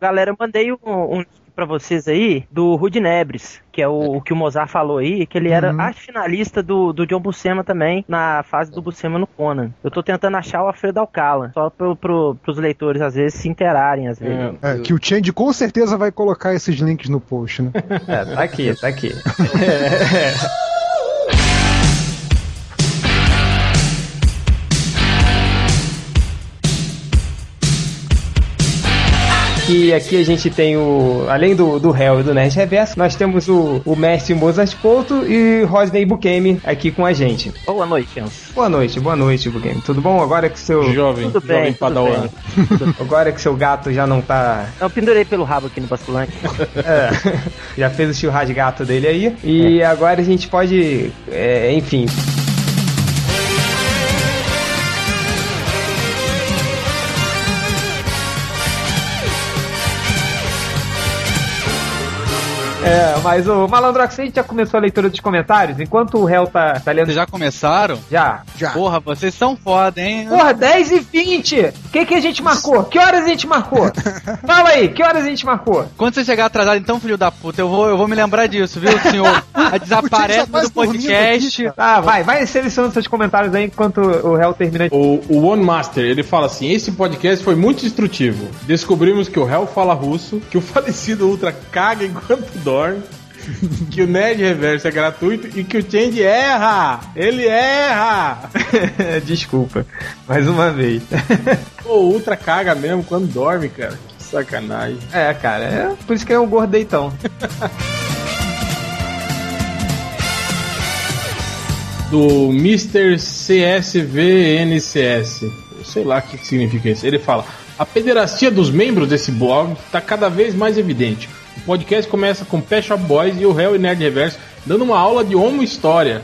Galera, eu mandei um, um para vocês aí do Rudy Nebres, que é o, o, que o Mozart falou aí, que ele era uhum. finalista do, do John Buscema também, na fase do Buscema no Conan. Eu tô tentando achar o Alfredo Alcala, só pro, pro, pros leitores, às vezes, se interarem, às vezes. É, é, que o Change com certeza vai colocar esses links no post, né? é, tá aqui, tá aqui. é. que aqui a gente tem o. Além do, do Hell e do Nerd Reverso, nós temos o, o mestre Mozart Couto e Rodney Bukemi aqui com a gente. Boa noite, Chance. Boa noite, boa noite, Bukemi. Tudo bom? Agora que seu. Jovem, tudo jovem bem, padawan. Agora que seu gato já não tá. Eu pendurei pelo rabo aqui no bastulante. é, já fez o churrasco gato dele aí. E é. agora a gente pode. É, enfim. É, mas o Malandrox, a gente já começou a leitura dos comentários? Enquanto o réu tá, tá lendo. Vocês já começaram? Já. Já. Porra, vocês são foda, hein? Porra, 10 e 20! O que, que a gente marcou? Que horas a gente marcou? Fala aí, que horas a gente marcou? Quando você chegar atrasado, então, filho da puta, eu vou, eu vou me lembrar disso, viu, senhor? Desaparece do podcast. Aqui, ah, vai, vai selecionando seus comentários aí enquanto o réu termina. O, o One Master, ele fala assim: esse podcast foi muito instrutivo. Descobrimos que o réu fala russo, que o falecido Ultra caga enquanto dorme que o Nerd Reverso é gratuito e que o Change erra! Ele erra! Desculpa, mais uma vez. o Ultra caga mesmo quando dorme, cara. Que sacanagem. É, cara, é por isso que é um gordeitão. Do Mr. CSVNCS. Sei lá o que significa isso. Ele fala: a pederastia dos membros desse blog está cada vez mais evidente. O podcast começa com Pet Shop Boys e o Hell e Nerd Reverso dando uma aula de homo história.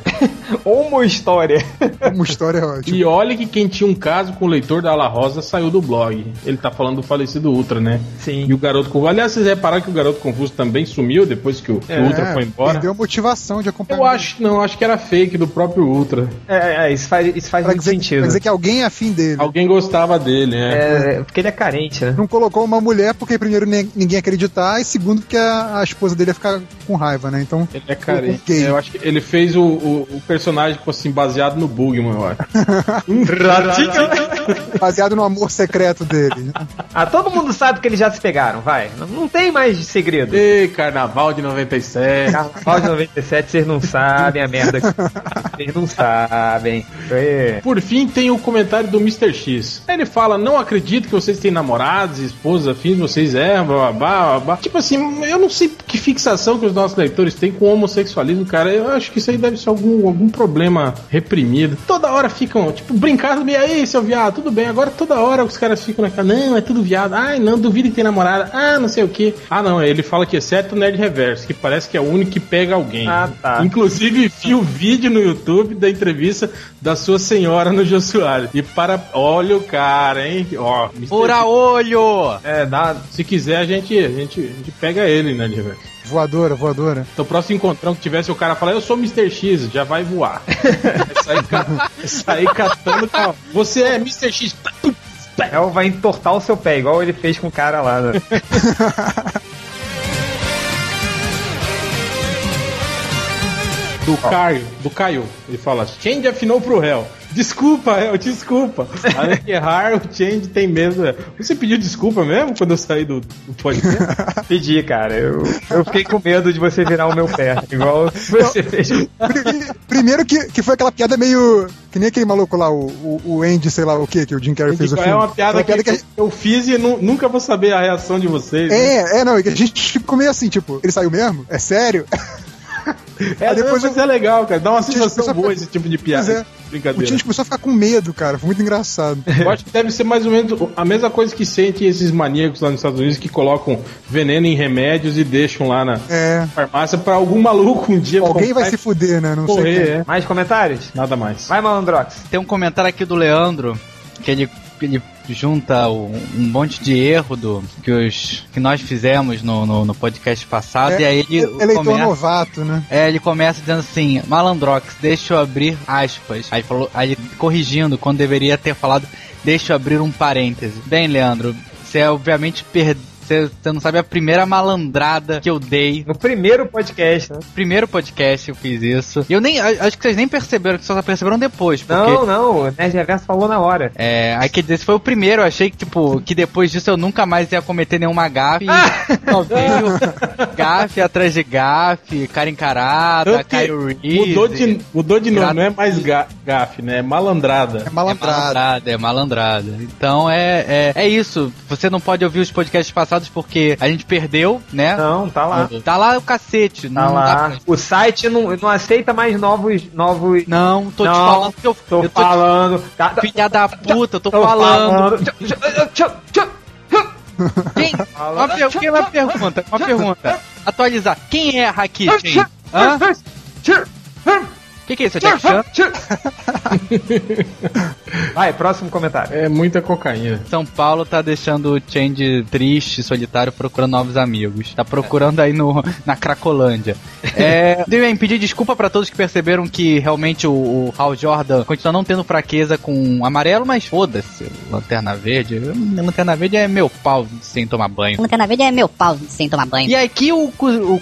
homo história. homo história é ótimo. E olha que quem tinha um caso com o leitor da Ala Rosa saiu do blog. Ele tá falando do falecido Ultra, né? Sim. E o Garoto Confuso. Aliás, vocês repararam que o Garoto Confuso também sumiu depois que o, é, Ultra foi embora? Perdeu motivação de acompanhar. Eu acho, não, acho que era fake do próprio Ultra. É, é, é isso faz, isso faz muito dizer, sentido. Quer dizer que alguém é afim dele. Alguém gostava dele, né? É, porque ele é carente, né? Não colocou uma mulher porque primeiro ninguém ia acreditar e segundo porque a, a esposa dele ia ficar com raiva, né? Então. Ele é carente. Eu acho que ele fez o, o, o personagem tipo assim, baseado no Bugman, eu acho. baseado no amor secreto dele. Ah, todo mundo sabe que eles já se pegaram, vai. Não, não tem mais segredo. Ei, carnaval de 97. Carnaval de 97, vocês não sabem a merda. Vocês não sabem. É. Por fim, tem o comentário do Mr. X. Ele fala: Não acredito que vocês têm namorados, esposas, afins, vocês erram, blá, blá, blá. Tipo assim, eu não sei que fixação que os nossos leitores têm com o homossexualismo, cara. Eu acho que isso aí deve ser algum, algum problema reprimido. Toda hora ficam, tipo, brincando, e aí, seu viado, tudo bem. Agora toda hora os caras ficam naquela, não, é tudo viado. Ai, não, duvido que tem namorada. Ah, não sei o que. Ah, não, ele fala que exceto o Nerd Reverso, que parece que é o único que pega alguém. Ah, tá. Inclusive, vi o vídeo no YouTube da entrevista da sua senhora no Jô Soares. E para. Olha o cara, hein? Ó, Pura olho! É, dá. Se quiser, a gente, a gente, a gente pega ele, né, Reverso. Voadora, voadora. Então, o próximo encontrão que tivesse o cara falar, eu sou Mr. X, já vai voar. vai sair, cat... sair catando. Você é Mr. X. É, vai entortar o seu pé, igual ele fez com o cara lá. Né? do Caio, do Caio. Ele fala: Change afinou pro réu. Desculpa, eu desculpa. Além de errar, o Change tem medo. Você pediu desculpa mesmo quando eu saí do, do podcast? Pedi, cara. Eu, eu fiquei com medo de você virar o meu pé, igual você fez. Primeiro que, que foi aquela piada meio. Que nem aquele maluco lá, o, o, o Andy, sei lá o que, que o Jim Carrey fez o filme. É uma piada, uma piada que, que, eu fiz e nu, nunca vou saber a reação de vocês. É, né? é, não, é a gente ficou meio assim, tipo, ele saiu mesmo? É sério? É, depois mas é legal, cara. Dá uma sensação boa esse tipo de piada. Brincadeira. O time começou a ficar com medo, cara. Foi muito engraçado. Eu acho que deve ser mais ou menos a mesma coisa que sentem esses maníacos lá nos Estados Unidos que colocam veneno em remédios e deixam lá na é. farmácia pra algum maluco um dia. Alguém vai se fuder, né? Não correr, sei. É. Mais comentários? Nada mais. Vai, Malandrox. Tem um comentário aqui do Leandro que ele ele junta um, um monte de erro do que, os, que nós fizemos no, no, no podcast passado é, e aí ele eleitor começa, novato, né? É, ele começa dizendo assim, Malandrox, deixa eu abrir aspas. Aí falou, aí corrigindo quando deveria ter falado, deixa eu abrir um parêntese. Bem, Leandro, você obviamente perdeu Você, não sabe a primeira malandrada que eu dei. No primeiro podcast, né? Primeiro podcast eu fiz isso. E eu nem. Acho que vocês nem perceberam, que só perceberam depois. Porque, Não, não, o Nerd Reverso falou na hora. É, aí quer dizer, esse foi o primeiro. Eu achei que, tipo, que depois disso eu nunca mais ia cometer nenhuma gafe. Só veio gafe atrás de gafe, cara encarada, Caio Reese. Mudou de, mudou de nome, não é mais ga, gafe, né? É malandrada. É É malandrado. malandrada, é malandrada. Então é, é, é isso. Você não pode ouvir os podcasts passados porque a gente perdeu, né? Não, tá lá. Tá lá o cacete. Tá não dá lá. pra- O site não, não aceita mais novos. novos... Não, tô te Não, falando que eu, Tô eu tô falando. Tá, te... Filha da puta, eu tô, tô falando. Tchau. Quem? Uma, per... quem- uma pergunta, uma pergunta. Atualizar. Quem é a Rakit, hein? Hã? O que, que é isso, Jack Chan? Vai, próximo comentário. É muita cocaína. São Paulo tá deixando o Change triste, solitário, procurando novos amigos. Tá procurando aí no, na Cracolândia. É, Deviam pedir desculpa pra todos que perceberam que realmente o, o Hal Jordan continua não tendo fraqueza com amarelo, mas foda-se. Lanterna Verde. Lanterna Verde é meu pau sem tomar banho. Lanterna Verde é meu pau sem tomar banho. E aqui o, o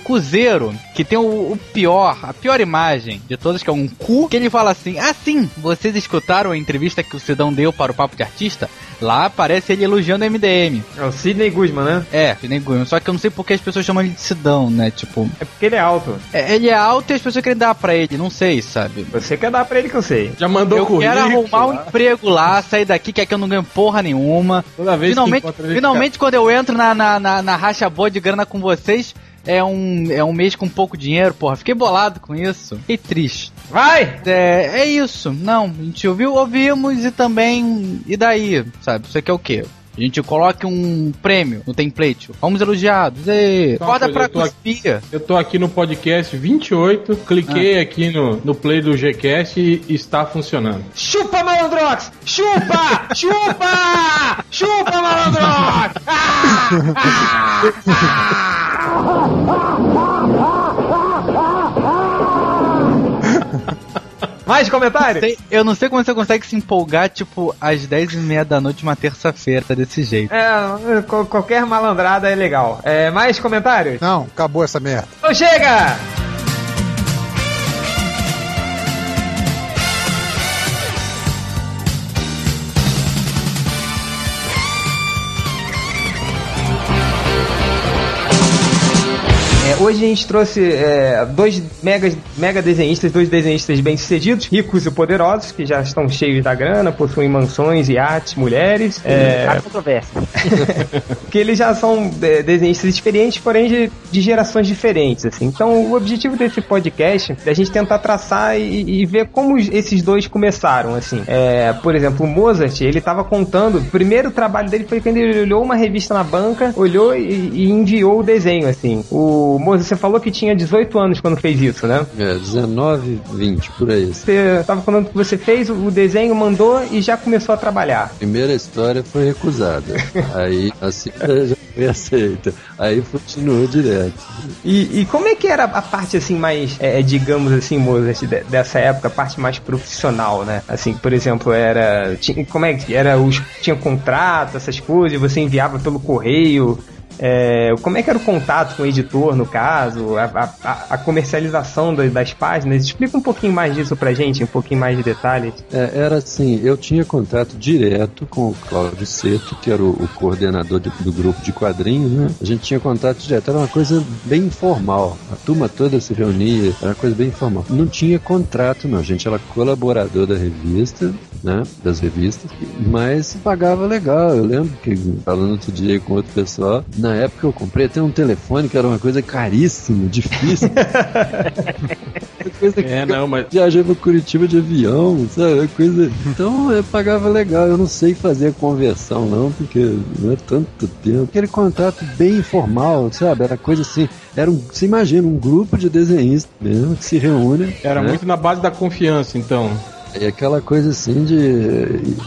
que tem o, o pior, a pior imagem de todas, que é um cu, que ele fala assim: Ah, sim, vocês escutaram a entrevista que o Sidão deu para o Papo de Artista? Lá aparece ele elogiando o MDM. É o Sidney Guzman, né? É, Sidney Guzman. Só que eu não sei por que as pessoas chamam ele de Sidão, né? Tipo, É porque ele é alto. é- ele é alto e as pessoas querem dar pra ele, não sei, sabe? Você quer dar pra ele que eu sei. Já mandou Eu currículo. quero arrumar um emprego lá, sair daqui, que aqui eu não ganho porra nenhuma. Toda vez que Finalmente, ele, finalmente quando eu entro na, na, na, na racha boa de grana com vocês, é um, é um mês com pouco dinheiro, porra. Fiquei bolado com isso. Fiquei triste. Vai! É, é isso. Não, a gente ouviu, ouvimos e também. E daí, sabe? Isso aqui é o quê? A gente coloca um prêmio no template. Fomos elogiados. E... Acorda coisa, pra cuspir. Eu tô aqui no podcast 28, cliquei aqui no, no play do Gcast e está funcionando. Chupa, malandrox! Chupa! Chupa! Chupa, malandrox! Ah! Mais comentário? Sei- Eu não sei como você consegue se empolgar, tipo, às 10 e meia da noite, uma terça-feira, desse jeito. É, qualquer malandrada é legal. É, mais comentários? Não, acabou essa merda. Então chega! Hoje a gente trouxe é, dois mega, mega desenhistas, dois desenhistas bem-sucedidos, ricos e poderosos, que já estão cheios da grana, possuem mansões, iates, mulheres. É, Há controvérsia. que eles já são é, desenhistas experientes, porém de, de gerações diferentes, assim. Então, o objetivo desse podcast é a gente tentar traçar e, e ver como esses dois começaram, assim. É, por exemplo, o Mozart, ele estava contando, o primeiro trabalho dele foi quando ele olhou uma revista na banca, olhou e, e enviou o desenho, assim. O Mozart, você falou que tinha 18 anos quando fez isso, né? É, 19, 20, por aí. Você estava falando que você fez o desenho, mandou e já começou a trabalhar. Primeira história foi recusada. Aí a segunda já foi aceita. Aí continuou direto. E, e como é que era a parte assim mais, é, digamos assim, Mozart, de- dessa época, a parte mais profissional, né? Assim, por exemplo, era tinha, como é que era os tinha contrato, essas coisas, você enviava pelo correio. É, como é que era o contato com o editor, no caso, a, a- a- comercialização das, das páginas? Explica um pouquinho mais disso pra gente, um pouquinho mais de detalhes. É, era assim, eu tinha contato direto com o Cláudio Seto, que era o, o coordenador de- do grupo de quadrinhos, né? A gente tinha contato direto, era uma coisa bem informal. A turma toda se reunia, era uma coisa bem informal. Não tinha contrato, não. A gente era colaborador da revista, né? Das revistas, mas pagava legal. Eu lembro que, falando outro dia com outro pessoal, na época eu comprei até um telefone que era uma coisa caríssima, difícil. Uma coisa que É, não, mas viajei pra Curitiba de avião, sabe? Uma Coisa... Então eu pagava legal. Eu não sei fazer a conversão, não, porque não é tanto tempo. Aquele contato bem informal, sabe? Era coisa assim. Era um, você imagina, um grupo de desenhistas mesmo que se reúne. era né? muito na base da confiança, então. E aquela coisa assim de.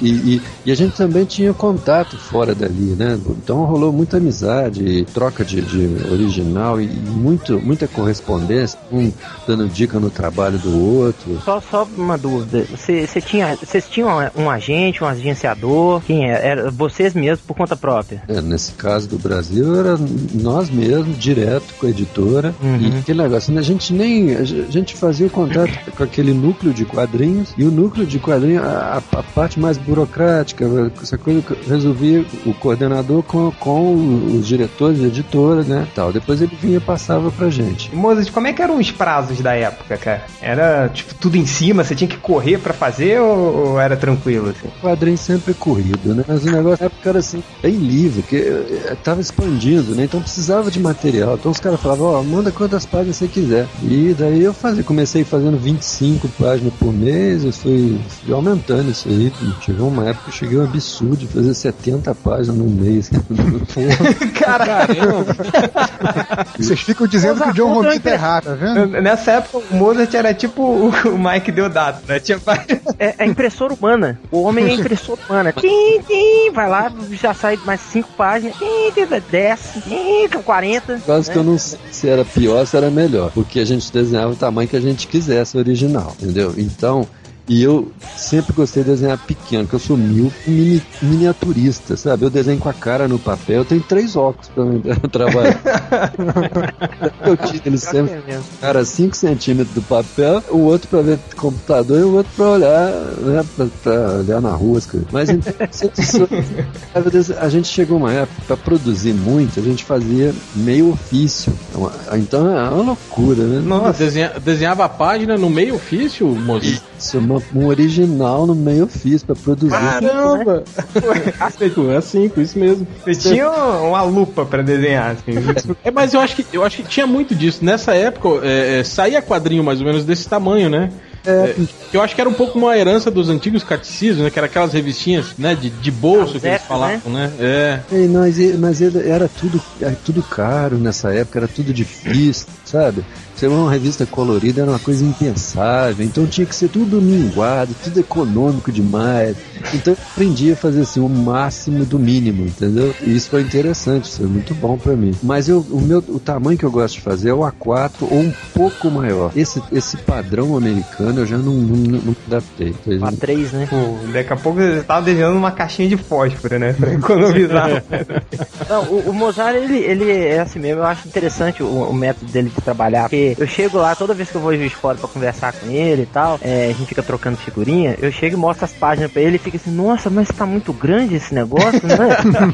E, e, e, a gente também tinha contato fora dali, né? Então rolou muita amizade, troca de, de original e muito, muita correspondência, um dando dica no trabalho do outro. Só, só uma dúvida. Você tinha, vocês tinham um agente, um agenciador? Quem era? era? Vocês mesmos por conta própria? É, nesse caso do Brasil, era nós mesmos, direto com a editora. Uhum. E aquele negócio, né? a gente nem. A gente fazia o contato com aquele núcleo de quadrinhos e o núcleo de quadrinhos, a, a parte mais burocrática, essa coisa resolvia o coordenador com, com os diretores, editora, né? Tal. Depois ele vinha e passava pra gente. Mozart, como é que eram os prazos da época, cara? Era tipo tudo em cima, você tinha que correr para fazer ou, ou, era tranquilo? Assim? O quadrinho sempre é corrido, né? Mas o negócio na época era assim, bem livre, que eh, tava expandindo, né? Então precisava de material. Então os caras falavam, ó, oh, manda quantas páginas você quiser. E daí eu fazia, comecei fazendo 25 páginas por mês, eu fui, fui aumentando isso aí. Chegou uma época que eu cheguei um absurdo de fazer 70 páginas num mês. Caramba! Vocês ficam dizendo que o John Romita é errado, tá vendo? Nessa época o Mozart era tipo o Mike Deodato, né? Tinha é, é impressora humana. O homem é impressora humana. Tim, tim, vai lá, já sai mais 5 páginas, tim, tim, desce, tim, 40. Quase né? que eu não sei se era pior ou se era melhor. Porque a gente desenhava o tamanho que a gente quisesse original, entendeu? Então, e eu sempre gostei de desenhar pequeno, porque eu sou mil mini, miniaturista, sabe? Eu desenho com a cara no papel, eu tenho três óculos pra trabalhar. eu tinha eles sempre, cara, 5 centímetros do papel, o outro pra ver computador e o outro pra olhar, né, pra, pra olhar na rua. Mas então, a gente chegou uma época, pra produzir muito, a gente fazia meio ofício. Então é uma loucura, né? Nossa, Desenha, desenhava a página no meio ofício, moço? Isso, uma, um original no meio fiz pra produzir. Caramba! é assim, com isso mesmo. Você tinha uma lupa pra desenhar, assim. é, mas eu acho que eu acho que tinha muito disso. Nessa época, é, é, saía quadrinho mais ou menos desse tamanho, né? É, é eu acho que era um pouco uma herança dos antigos catecismos, né? Que era aquelas revistinhas, né? De, de bolso que eles falavam, né? né? É. E, mas, mas era tudo, era tudo caro nessa época, era tudo difícil, sabe? Ser uma revista colorida era uma coisa impensável, então tinha que ser tudo minguado, tudo econômico demais. Então eu aprendi a fazer assim o máximo do mínimo, entendeu? E isso foi interessante, isso foi muito bom para mim. Mas eu, o meu o tamanho que eu gosto de fazer é o A4 ou um pouco maior. Esse, esse padrão americano eu já não, não, não adaptei. A3, né? Pô, daqui a pouco você tava desenhando uma caixinha de fósforo, né? Pra economizar. não, o, o, Mozart, ele, ele é assim mesmo, eu acho interessante o, o método dele de trabalhar, porque eu chego lá, toda vez que eu vou em fora pra conversar com ele e tal, é, a gente fica trocando figurinha, eu chego e mostro as páginas pra ele e fica assim, nossa, mas tá muito grande esse negócio, né?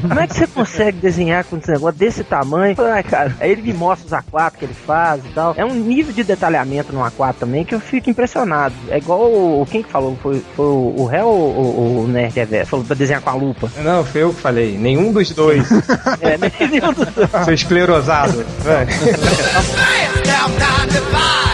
Como é que você consegue desenhar com esse negócio desse tamanho? Ai, cara, aí ele me mostra os A4 que ele faz e tal. É um nível de detalhamento no A4 também que eu fico impressionado. É igual o, quem que falou? Foi, foi o Réu ou o, o Nerd Reverso? Falou pra desenhar com a lupa. Não, foi eu que falei. Nenhum dos dois. é, nenhum dos dois. Seu esclerosado.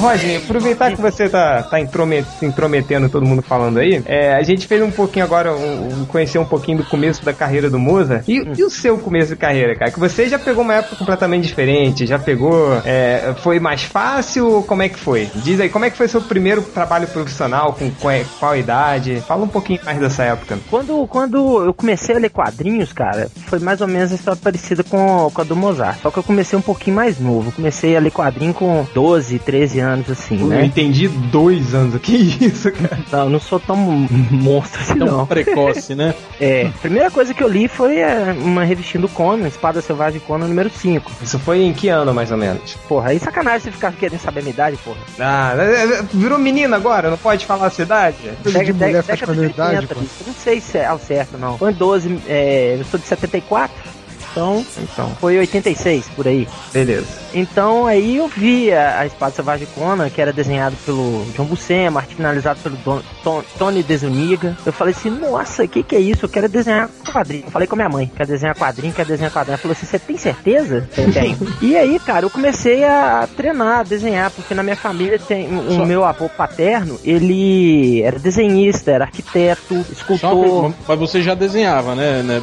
Roginho, aproveitar que você tá, tá intromet, se intrometendo todo mundo falando aí, é, a gente fez um pouquinho agora, um, um, conhecer um pouquinho do começo da carreira do Moza. E, hum. e, o seu começo de carreira, cara? Que você já pegou uma época completamente diferente, já pegou. É, foi mais fácil? Como é que foi? Diz aí, como é que foi seu primeiro trabalho profissional? Com qual, qual idade? Fala um pouquinho mais dessa época. Quando, quando eu comecei a ler quadrinhos, cara, foi mais ou menos a história parecida com, com a do Mozart. Só que eu comecei um pouquinho mais novo. comecei a ler quadrinho com 12, 13 anos anos, assim, eu né? Eu entendi dois anos. Que isso, cara? Não, não sou tão monstro assim, tão não. precoce, né? É. A primeira coisa que eu li foi é, uma revistinha do Conan, Espada Selvagem Conan número 5. Isso foi em que ano, mais ou menos? Porra, aí sacanagem você ficar querendo saber a minha idade, porra. Ah, é, é, virou menina agora, não pode falar a idade? Dega, de mulher faz de idade, Não sei se é ao certo, não. Foi em 12, é, eu sou de 74. Então, então, foi 86 por aí. Beleza. Então aí eu vi a, Espada Selvagem Conan, que era desenhado pelo John Buscema, finalizado pelo Don, Ton, Tony Desuniga. Eu falei assim, nossa, o que, que é isso? Eu quero desenhar quadrinho. Eu falei com a minha mãe, quero desenhar quadrinho, quero desenhar quadrinho. Ela falou assim, você tem certeza? Eu tenho. e aí, cara, eu comecei a treinar, a desenhar, porque na minha família tem o Só... meu avô paterno, ele era desenhista, era arquiteto, escultor. Mas você já desenhava, né, né?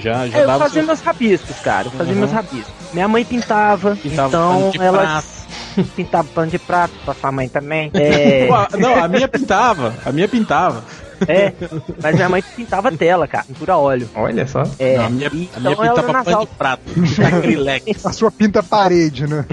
Já, já é, eu dava fazia seus... meus rabiscos, cara. Eu fazia uhum. meus rabiscos. Minha mãe pintava, pintava então ela Pintava pano de prato pra sua mãe também. É, Pô, não, a minha pintava. A minha pintava. É, mas minha mãe pintava tela, cara, pintura a óleo. Olha só. É, Não, a minha, e a minha então pintava nas pano de prato. Acrylex. A sua pinta parede, né?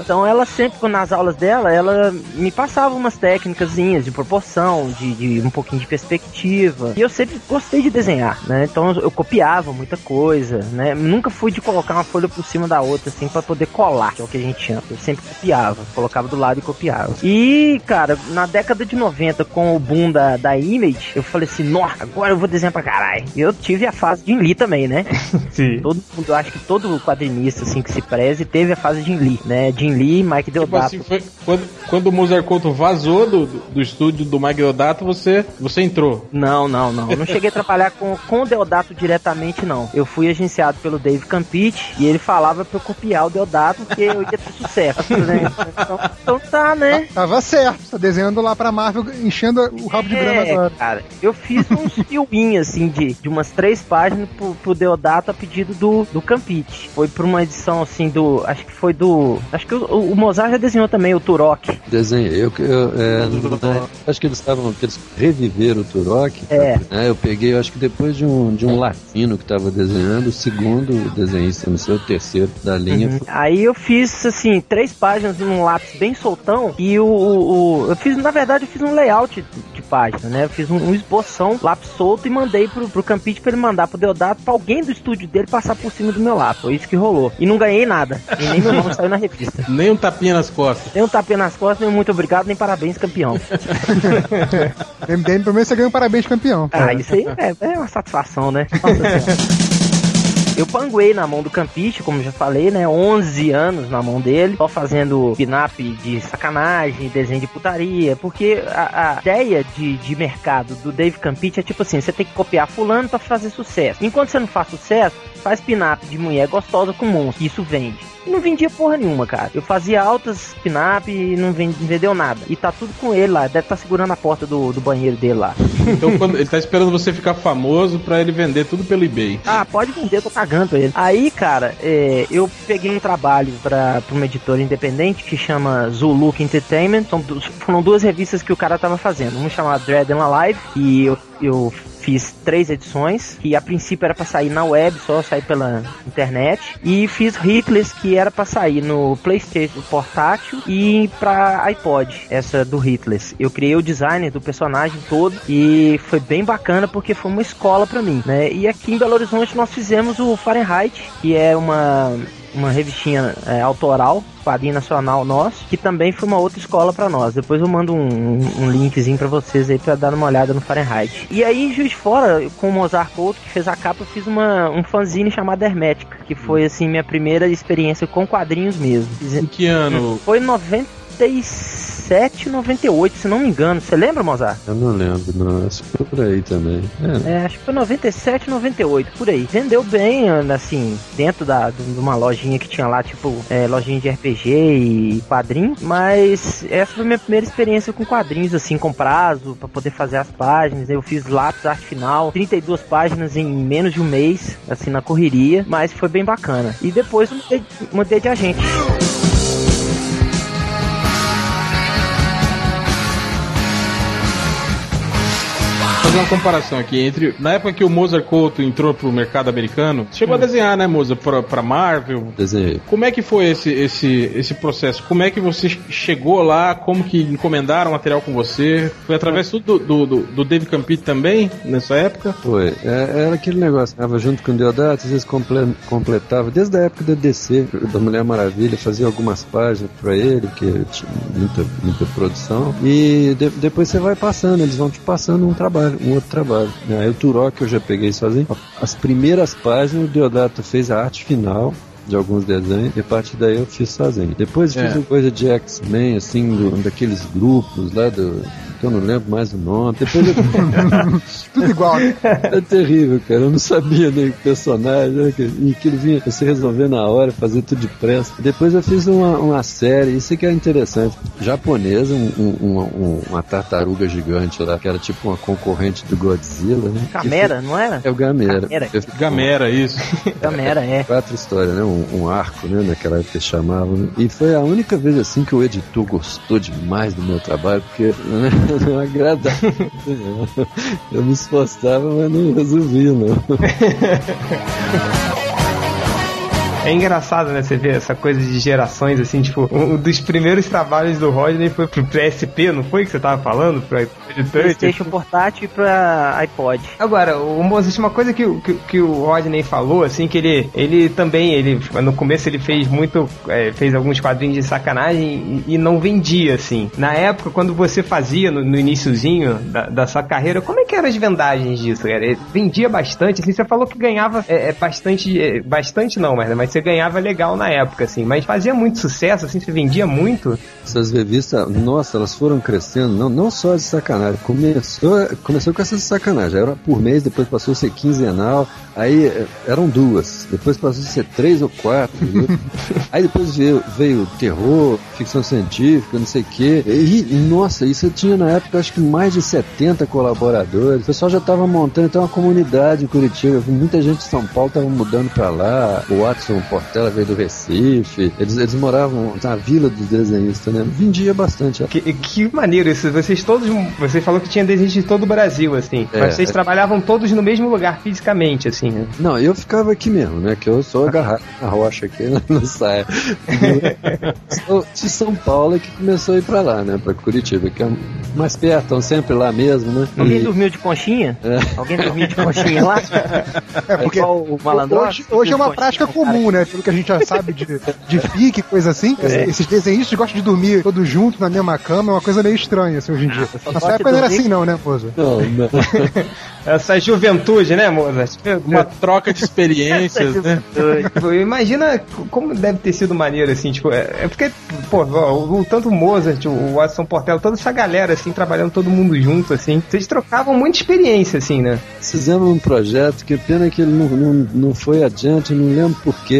então ela sempre, nas aulas dela, ela me passava umas técnicas de proporção, de, de um pouquinho de perspectiva. E eu sempre gostei de desenhar, né? Então eu copiava muita coisa, né? Nunca fui de colocar uma folha por cima da outra, assim, pra poder colar, que é o que a gente chama. Eu sempre copiava, colocava do lado e copiava. E, cara, na década de 90, com o boom da, da Image, eu falei assim, nossa, agora eu vou desenhar pra caralho. E eu tive a fase de Lee também, né? Sim. Todo mundo, eu acho que todo quadrinista, assim, que se preze, teve a fase de Lee, né? Jim Lee, Mike Tipo Deodato. assim, foi quando, quando o Mozart Couto vazou do, do, estúdio do Mike Deodato, você, você entrou. Não, não, não. Eu não cheguei a trabalhar com, com o Deodato diretamente, não. Eu fui agenciado pelo Dave Campite e ele falava pra eu copiar o Deodato porque eu ia ter sucesso. né? Então, então tá, né? Tava certo, tá desenhando lá pra Marvel, enchendo o rabo de grana É, agora. cara, eu fiz uns filminhos, assim, de, de umas três páginas pro, pro Deodato a pedido do, do Campite. Foi pra uma edição, assim, do... Acho que foi do... Acho que o, o Mozart já desenhou também, o Turok. Desenhei. Eu, eu, é, né, acho que eles estavam. que Eles reviveram o Turok. É. né, eu peguei, eu acho que depois de um, de um latino que estava desenhando, o segundo desenhista, não sei, o terceiro da linha. Uhum. Aí eu fiz, assim, três páginas num lápis bem soltão e o, o- o- eu fiz, na verdade, eu fiz um layout de página, né? Eu fiz um, um esboção, lápis solto e mandei pro, pro Campite pra ele mandar pro Deodato pra alguém do estúdio dele passar por cima do meu lápis. Foi isso que rolou. E não ganhei nada. E nem meu nome saiu na revista. Nem um tapinha nas costas. Nem um tapinha nas costas, nem muito obrigado, nem parabéns, campeão. MDM, pelo menos você ganha um parabéns campeão. Ah, isso aí é, é uma satisfação, né? Nossa. Eu panguei na mão do Campite, como já falei, né? 11 anos na mão dele, só fazendo pinap de sacanagem, desenho de putaria, porque a, a ideia de, de mercado do Dave Campite é tipo assim, você tem que copiar fulano pra fazer sucesso. Enquanto você não faz sucesso, faz pinap de mulher gostosa com monstro, isso vende. E não vendia porra nenhuma, cara. Eu fazia altas pinap e não ven- não vendeu nada. E tá tudo com ele lá, deve estar segurando a porta do, do banheiro dele lá. Então quando, ele tá esperando você ficar famoso pra ele vender tudo pelo eBay. Ah, pode vender, eu tô cagando ele. Aí, cara, é, eu peguei um trabalho pra uma editora independente que chama Zuluck Entertainment. Du- foram duas revistas que o cara tava fazendo. Uma chamada Dread and Alive, e eu, eu fiz três edições, que a princípio era pra sair na web, só sair pela internet. E fiz Hitless, que era pra sair no Playstation portátil e pra iPod, essa do Hitless. Eu criei o design do personagem todo e foi bem bacana porque foi uma escola pra mim, né? E aqui em Belo Horizonte nós fizemos o Fahrenheit, que é uma uma revistinha é, autoral, quadrinho nacional nosso, que também foi uma outra escola pra nós. Depois eu mando um, um, linkzinho pra vocês aí pra dar uma olhada no Fahrenheit. E aí, Juiz de Fora, com o Mozart Couto, que fez a capa, eu fiz uma, um fanzine chamado Hermética, que foi, assim, minha primeira experiência com quadrinhos mesmo. Em que ano? Foi em 97, 98, se não me engano. Você lembra, Mozart? Eu não lembro, não. Acho que foi por aí também. É, É, acho que foi 97, 98, por aí. Vendeu bem, assim, dentro da, de uma lojinha que tinha lá, tipo, é, lojinha de RPG e quadrinhos. Mas essa foi minha primeira experiência com quadrinhos, assim, com prazo, pra poder fazer as páginas. Eu fiz lápis, arte final, 32 páginas em menos de um mês, assim, na correria. Mas foi bem bacana. E depois mudei, mudei de agente. Fazer uma comparação aqui entre. Na época que o Mozart Couto entrou pro mercado americano, chegou a desenhar, né, Mozart, pra, pra Marvel. desenhei. Como é que foi esse, esse, esse processo? Como é que você chegou lá? Como que encomendaram material com você? Foi através tudo do, do, do Dave Campite também, nessa época? Foi. É, era aquele negócio. Tava junto com o Deodato, às vezes comple- completava. Desde a época da DC, da Mulher Maravilha, fazia algumas páginas pra ele, que tinha muita, muita produção. E de- depois você vai passando, eles vão te passando um trabalho, um outro trabalho. Aí o Turok eu já peguei sozinho. As primeiras páginas, o Deodato fez a arte final de alguns desenhos, e a partir daí eu fiz sozinho. Depois eu fiz É. uma coisa de X-Men, assim, do- daqueles grupos lá do. que eu não lembro mais o nome. Depois eu Tudo igual. né? é terrível, cara. Eu não sabia nem o personagem. Né? que- E aquilo vinha você resolver na hora, fazer tudo depressa. Depois eu fiz uma, uma série, isso que é interessante. Japonesa, um- um- uma, um- uma tartaruga gigante lá, que era tipo uma concorrente do Godzilla, né? Camera, não era? É o Gamera. Gamera. Eu Gamera, isso. Camera, é. Quatro histórias, né? Um um, arco, né? Naquela época chamavam. E foi a única vez assim que o editor gostou demais do meu trabalho, porque né, não agradava. Eu me esforçava, mas não resolvia, não. É engraçado, né? Você ver essa coisa de gerações, assim, tipo, um dos primeiros trabalhos do Rodney foi pro PSP, não foi que você tava falando? Pro iPod? Playstation portátil e pra iPod. Agora, o Moses, uma coisa que, o- que, que o Rodney falou, assim, que ele, ele também, ele no começo ele fez muito, é, fez alguns quadrinhos de sacanagem e, e não vendia, assim. Na época, quando você fazia no, no iniciozinho da, da sua carreira, como é que eram as vendagens disso, cara? Ele vendia bastante, assim, você falou que ganhava é, é, bastante, é, bastante não, mas, mas você ganhava legal na época, assim, mas fazia muito sucesso, assim, você vendia muito. Essas revistas, nossa, elas foram crescendo, não, não só de sacanagem. Começou, começou com essa sacanagem. Era por mês, depois passou a ser quinzenal, aí eh, eram duas, depois passou a ser três ou quatro. viu? aí depois veio, veio terror, ficção científica, não sei o quê. E, nossa, isso eu tinha na época acho que mais de 70 colaboradores. O pessoal já estava montando então uma comunidade em Curitiba. Muita gente de São Paulo estava mudando para lá. O Watson Portela veio do Recife. Eles, eles moravam na vila dos desenhistas, né? Vendia bastante. Que, que maneiro isso. Vocês todos. Você falou que tinha desenhos de todo o Brasil, assim. É, mas vocês é. trabalhavam todos no mesmo lugar fisicamente, assim. né? Não, eu ficava aqui mesmo, né? Que eu sou agarrado na rocha aqui, né? não sai. Sou de São Paulo é que começou a ir pra lá, né? Pra Curitiba, que é mais perto, estão sempre lá mesmo, né? Alguém E- dormiu de conchinha? É. Alguém dormiu de conchinha lá? É, porque igual o malandro. hoje, hoje é uma prática comum, né? Pelo que a gente já sabe de, de fique, coisa assim. É. Esses desenhistas gostam de dormir todos juntos na mesma cama, é uma coisa meio estranha, assim, hoje em dia. gosto sua época não era assim, não, né, Pozo? Não, não. Essa juventude, né, Mozart? Uma troca de experiências, né? Tipo, Imagina como deve ter sido maneiro, assim, tipo, é, é porque, pô, o, tanto o Mozart, o Watson Portela, toda essa galera, assim, trabalhando todo mundo junto, assim, vocês trocavam muita experiência, assim, né? Fizemos um projeto que pena que ele não, não, não foi adiante, eu não lembro porquê.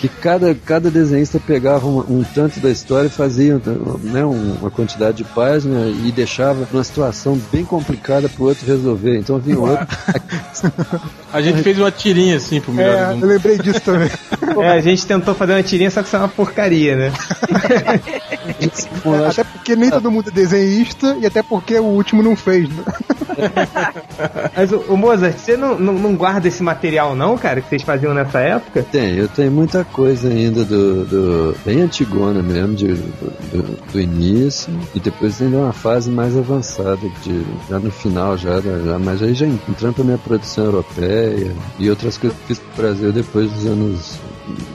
Que cada, cada desenhista pegava um, um tanto da história e fazia né, um- uma quantidade de páginas e deixava numa situação bem complicada pro outro resolver. Então vinha o outro. A gente fez uma tirinha assim pro É, melhor eu lembrei disso também. É, a gente tentou fazer uma tirinha, só que isso é uma porcaria, né? Até porque nem todo mundo é desenhista e até porque o último não fez. Né? Mas, o, o Mozart, você não, não, não guarda esse material, não, cara, que vocês faziam nessa época? tem, eu tenho muita coisa ainda do, do bem antigona mesmo, de, do, do início, e depois ainda uma fase mais avançada, de, já no final, já, já mas aí já entrando pra minha produção europeia e outras coisas que fiz pro Brasil depois dos anos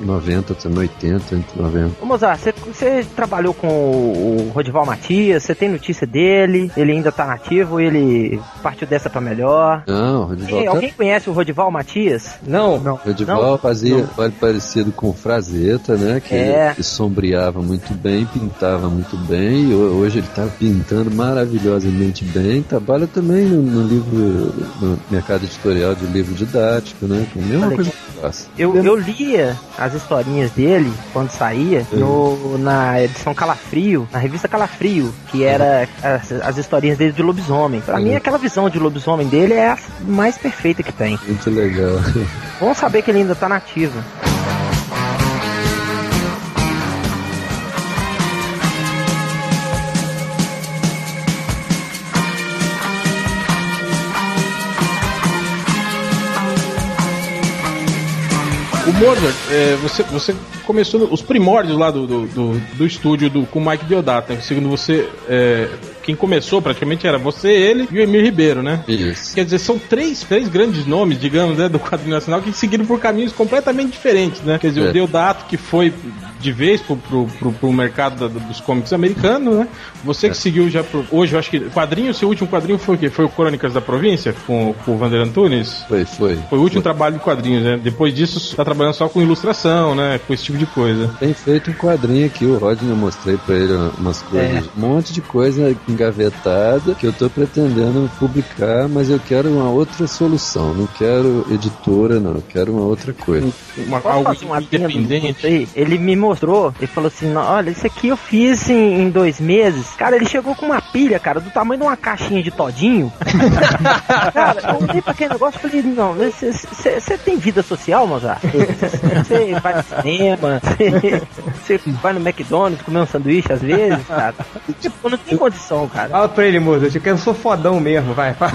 90, até 80, entre 90. Ô Mozart, você, você trabalhou com o, Rodival Matias, você tem notícia dele? Ele ainda tá nativo, ele partiu dessa pra melhor. Não, o Rodival, tá- alguém conhece o Rodival Matias? Não. Não. o Rodival Não, fazia não. trabalho parecido com o Frazetta, né? Que, É. que sombreava muito bem, pintava muito bem, e ho- hoje ele tá pintando maravilhosamente bem. Trabalha também no, no livro, no mercado editorial de livro didático, né? Que é a mesma Olha coisa que eu faço. Eu, eu lia as historinhas dele quando saía no, na edição Calafrio, na revista Calafrio, que era as, as historinhas dele de lobisomem. Pra mim, aquela visão de lobisomem dele é a mais perfeita que tem. Muito legal. Bom saber que ele ainda tá nativo. O Mozart, é, você, você começou os primórdios lá do, do, do, do estúdio do, com o Mike Deodato, né? Segundo você, é, quem começou praticamente era você, ele e o Emir Ribeiro, né? Isso. Quer dizer, são três, três grandes nomes, digamos, né, do quadrinho nacional que seguiram por caminhos completamente diferentes, né? Quer dizer, É. o Deodato, que foi de vez pro, pro, pro, pro mercado da- dos cómics americanos, né? Você que seguiu já pro, hoje, eu acho que quadrinho, seu último quadrinho foi o quê? Foi o Crônicas da Província, com, com o Vander Antunes? Foi, foi. Foi o último trabalho de quadrinhos, né? Depois disso, tá trabalhando só com ilustração, né? Com esse tipo de coisa. Tem feito um quadrinho aqui, o Rodney eu mostrei pra ele umas coisas, um monte de coisa engavetada que eu tô pretendendo publicar, mas eu quero uma outra solução. Não quero editora, não. Eu quero uma outra coisa. Uma, Posso algo fazer uma independente. Ele me mostrou, ele falou assim, "Não, olha, isso aqui eu fiz em, em dois meses. Cara, ele chegou com uma pilha, cara, do tamanho de uma caixinha de todinho. cara, eu olhei pra aquele negócio e falei, não, você tem vida social, Mozart? Você vai no cinema, você vai no McDonald's comer um sanduíche às vezes, cara. Tipo, não tem condição, cara. Fala pra ele, moça, eu eu sou fodão mesmo, vai. fala.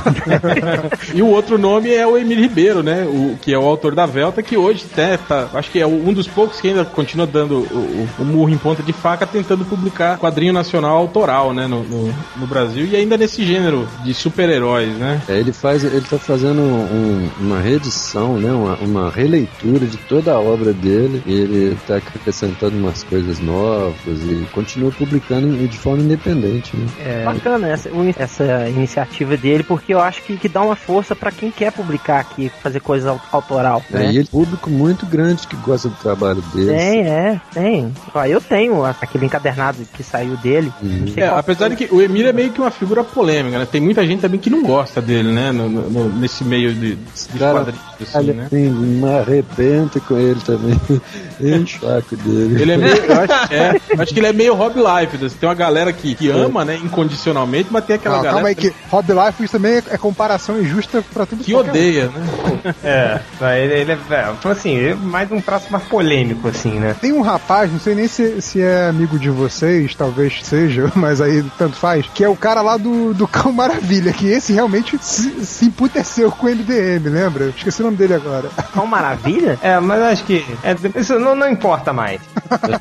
E o outro nome é o Emílio Ribeiro, né? O, que é o autor da Velta, que hoje né, tá, acho que é um dos poucos que ainda continua dando o, o- o murro em ponta de faca, tentando publicar quadrinho nacional autoral, né? No, no, no Brasil e ainda nesse gênero de super-heróis, né? É, ele faz, ele tá fazendo um- uma reedição, né, uma, uma releitura de toda a obra dele. Ele tá acrescentando umas coisas novas e continua publicando de forma independente. Né? É, Bacana essa, essa iniciativa dele, porque eu acho que, que dá uma força pra quem quer publicar aqui, fazer coisa au- autoral. É, Né? e ele é um público muito grande que gosta do trabalho dele. Tem, é, tem. Ó, eu tenho aquele encadernado que saiu dele. Uhum. Não sei É, apesar de que o Emílio é meio que uma figura polêmica, né? Tem muita gente também que não gosta dele, né? No- no- no- nesse meio de, de Cara, quadrinhos, assim, Olha, né? assim, me arrebenta com ele também. Enche o saco dele. Ele é meio. Eu acho, é, acho que ele é meio Rob Life. né? Tem uma galera que, que ama, né? Incondicionalmente, mas tem aquela Não, galera calma aí, que Rob Life isso também é, comparação injusta pra tudo que um. odeia, né? é, ele, ele é, é, então, assim, é mais um traço mais polêmico, assim, né? Tem um rapaz, não sei nem se, se é amigo de vocês, talvez seja, mas aí tanto faz, que é o cara lá do, do Cão Maravilha, que esse realmente se, se emputeceu com o MDM, lembra? Esqueci o nome dele agora. Qual maravilha? É, mas acho que é, isso não, não importa mais.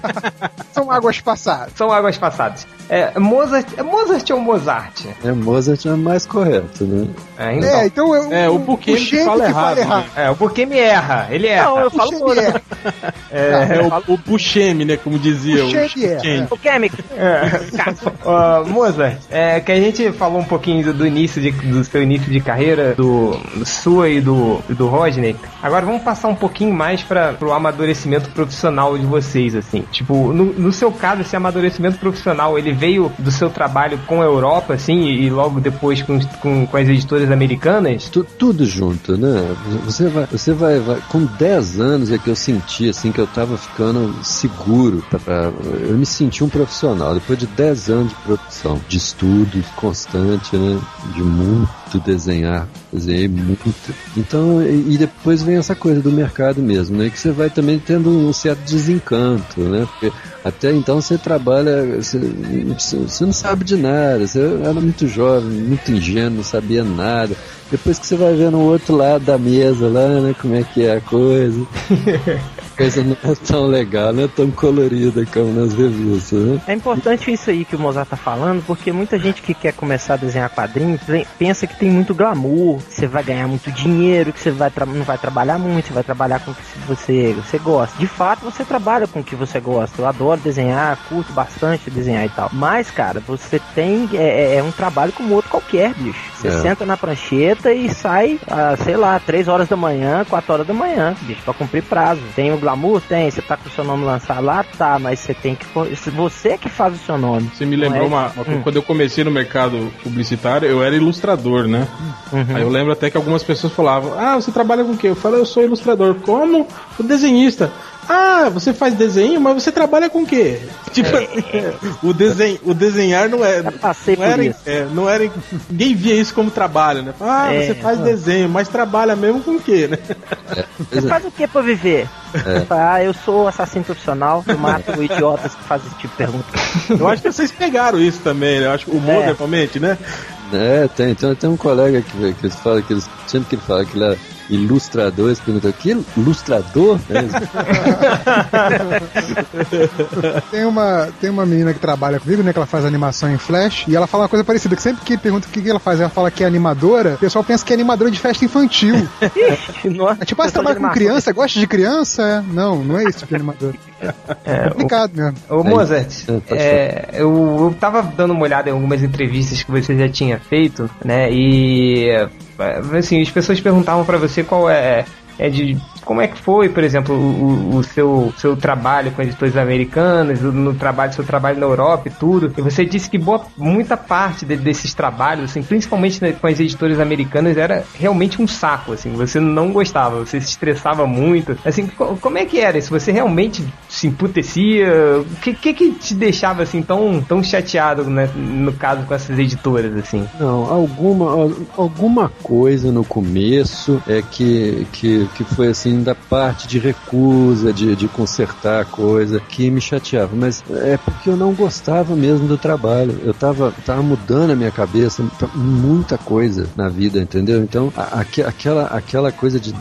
São águas passadas. São águas passadas. É, Mozart, é Mozart ou Mozart? É, Mozart é mais correto, né? É, então. É, então eu, É, o Buquemi que Buquemi fala errado, né? É, o porque me erra, ele erra. Não, eu falo é. É, o, o Buscemi, né? Como dizia o Buscemi é, Buscemi. O Kemi, Ó, Mozart, é, que a gente falou um pouquinho do, do início de- do seu início de carreira, do, do sua e do, do Rodney. Agora vamos passar um pouquinho mais para pro amadurecimento profissional de vocês, assim. Tipo, no, no seu caso, esse amadurecimento profissional, ele veio do seu trabalho com a Europa, assim, e, logo depois com, com, com as editoras americanas? Tu- tudo junto, né? Você vai, você vai, vai- com 10 anos é que eu senti assim que eu tava ficando seguro pra- eu me senti um profissional depois de 10 anos de produção, de estudo constante, né? De muito desenhar, desenhei muito. Então, e, e depois vem essa coisa do mercado mesmo, né? Que você vai também tendo um certo desencanto, né? Porque até então você trabalha, você, você não sabe de nada, você era muito jovem, muito ingênuo, não sabia nada. Depois que você vai ver no outro lado da mesa lá, né, como é que é a coisa. Coisa não é tão legal, não é tão colorida como nas revistas, né? É importante isso aí que o Mozart tá falando, porque muita gente que quer começar a desenhar quadrinhos pensa que tem muito glamour, que você vai ganhar muito dinheiro, que você vai não vai trabalhar muito, você vai trabalhar com o que você, você gosta. De fato, você trabalha com o que você gosta. Eu adoro desenhar, curto bastante desenhar e tal. Mas, cara, você tem. É, é- é um trabalho como outro qualquer, bicho. Você É. senta na prancheta e sai, ah, sei lá, 3 horas da manhã, 4 horas da manhã, bicho, pra cumprir prazo. Tem o glamour? Tem. Você tá com o seu nome lançado lá? Tá, mas você tem que. Você que faz o seu nome. Você me lembrou é? uma, Hum. Quando eu comecei no mercado publicitário, eu era ilustrador, né? Uhum. Aí eu lembro até que algumas pessoas falavam: Ah, você trabalha com o quê? Eu falei, eu sou ilustrador. Como? O desenhista. Ah, você faz desenho, mas você trabalha com o quê? Tipo, o, desenho, o desenhar não é. Já passei não por era, isso. é, não era. Ninguém via isso como trabalho, né? Ah, É, você faz é. desenho, mas trabalha mesmo com o quê, né? Você faz o que pra viver? É. Ah, eu sou assassino profissional, eu mato idiotas que fazem esse tipo de pergunta. Eu acho que vocês pegaram isso também, né? Eu acho que o Mo, É. né? É, tem, tem, tem um colega que, que fala que eles, sempre que ele fala que ele é ilustrador, perguntam, que ilustrador? Tem uma, tem uma menina que trabalha comigo, né? Que ela faz animação em Flash, e ela fala uma coisa parecida, que sempre que pergunta o que, ela faz, ela fala que é animadora, o pessoal pensa que é animadora de festa infantil. Nossa, É tipo, ah, você trabalha com criança, gosta de criança? Não, não é isso que é animador. É complicado mesmo. Ô Mozart, É, é, eu, eu tava dando uma olhada em algumas entrevistas que você já tinha feito, né? E assim, as pessoas perguntavam pra você qual é é de como é que foi, por exemplo, o, o seu, seu trabalho com editores americanos, no trabalho, seu trabalho na Europa e tudo. E você disse que boa, muita parte de, desses trabalhos, assim, principalmente com as editoras americanas, era realmente um saco, assim. Você não gostava, você se estressava muito. Assim, como é que era? Se você realmente se emputecia, o que, que, que te deixava assim tão, tão chateado, né, no caso com essas editoras, assim? Não, alguma, alguma coisa no começo é que, que, que foi assim da parte de recusa, de, de consertar a coisa, que me chateava. Mas é porque eu não gostava mesmo do trabalho. Eu tava, tava mudando a minha cabeça muita coisa na vida, entendeu? Então, a, aquela, aquela coisa de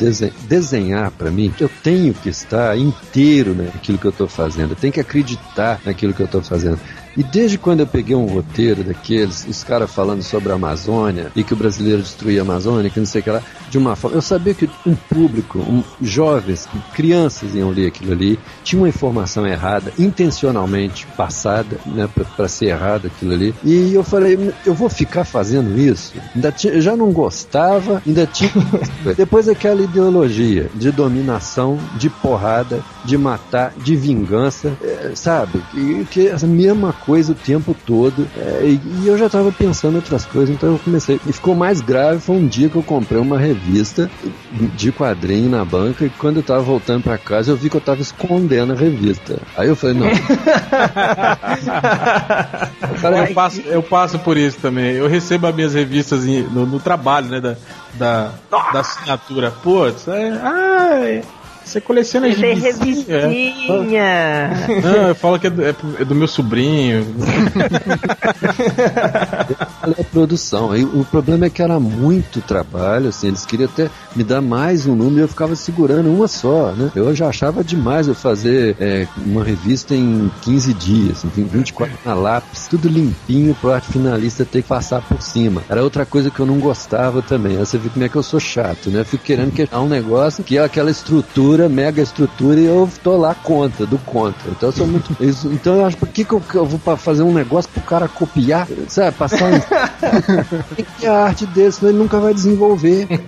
desenhar, para mim, eu tenho que estar inteiro naquilo que eu estou fazendo. Eu tenho que acreditar naquilo que eu estou fazendo. E desde quando eu peguei um roteiro daqueles, os caras falando sobre a Amazônia e que o brasileiro destruía a Amazônia, que não sei o que lá, de uma forma. Eu sabia que um público, um, jovens, crianças iam ler aquilo ali, tinha uma informação errada, intencionalmente passada, né, para ser errada aquilo ali. E eu falei, eu vou ficar fazendo isso? Ainda tinha, eu já não gostava, ainda tinha. Depois aquela ideologia de dominação, de porrada, de matar, de vingança, é, sabe? Que, que essa mesma coisa o tempo todo. É, e, e, eu já estava pensando em outras coisas, então eu comecei. E ficou mais grave foi um dia que eu comprei uma revista de quadrinho na banca e quando eu estava voltando para casa eu vi que eu estava escondendo a revista. Aí eu falei, não. eu, passo, eu passo por isso também. Eu recebo as minhas revistas no, no trabalho, né? Da, da, da assinatura. Putz, é, ai, você coleciona Tem revistinha. É. Não, eu falo que é do, é do meu sobrinho. é produção. E o problema é que era muito trabalho, assim, eles queriam até me dar mais um número e eu ficava segurando uma só, né? Eu já achava demais eu fazer é, uma revista em 15 dias, enfim, 24 na lápis, tudo limpinho pro arte finalista ter que passar por cima. Era outra coisa que eu não gostava também. Aí você vê como é que eu sou chato, né? Eu fico querendo criar um negócio que é aquela estrutura estrutura, mega estrutura, e eu tô lá contra, do contra. Então eu sou muito. Isso, então eu acho, por que, que eu, eu, vou fazer um negócio pro cara copiar? Sabe, passar um. Tem que a arte dele, senão ele nunca vai desenvolver. Né?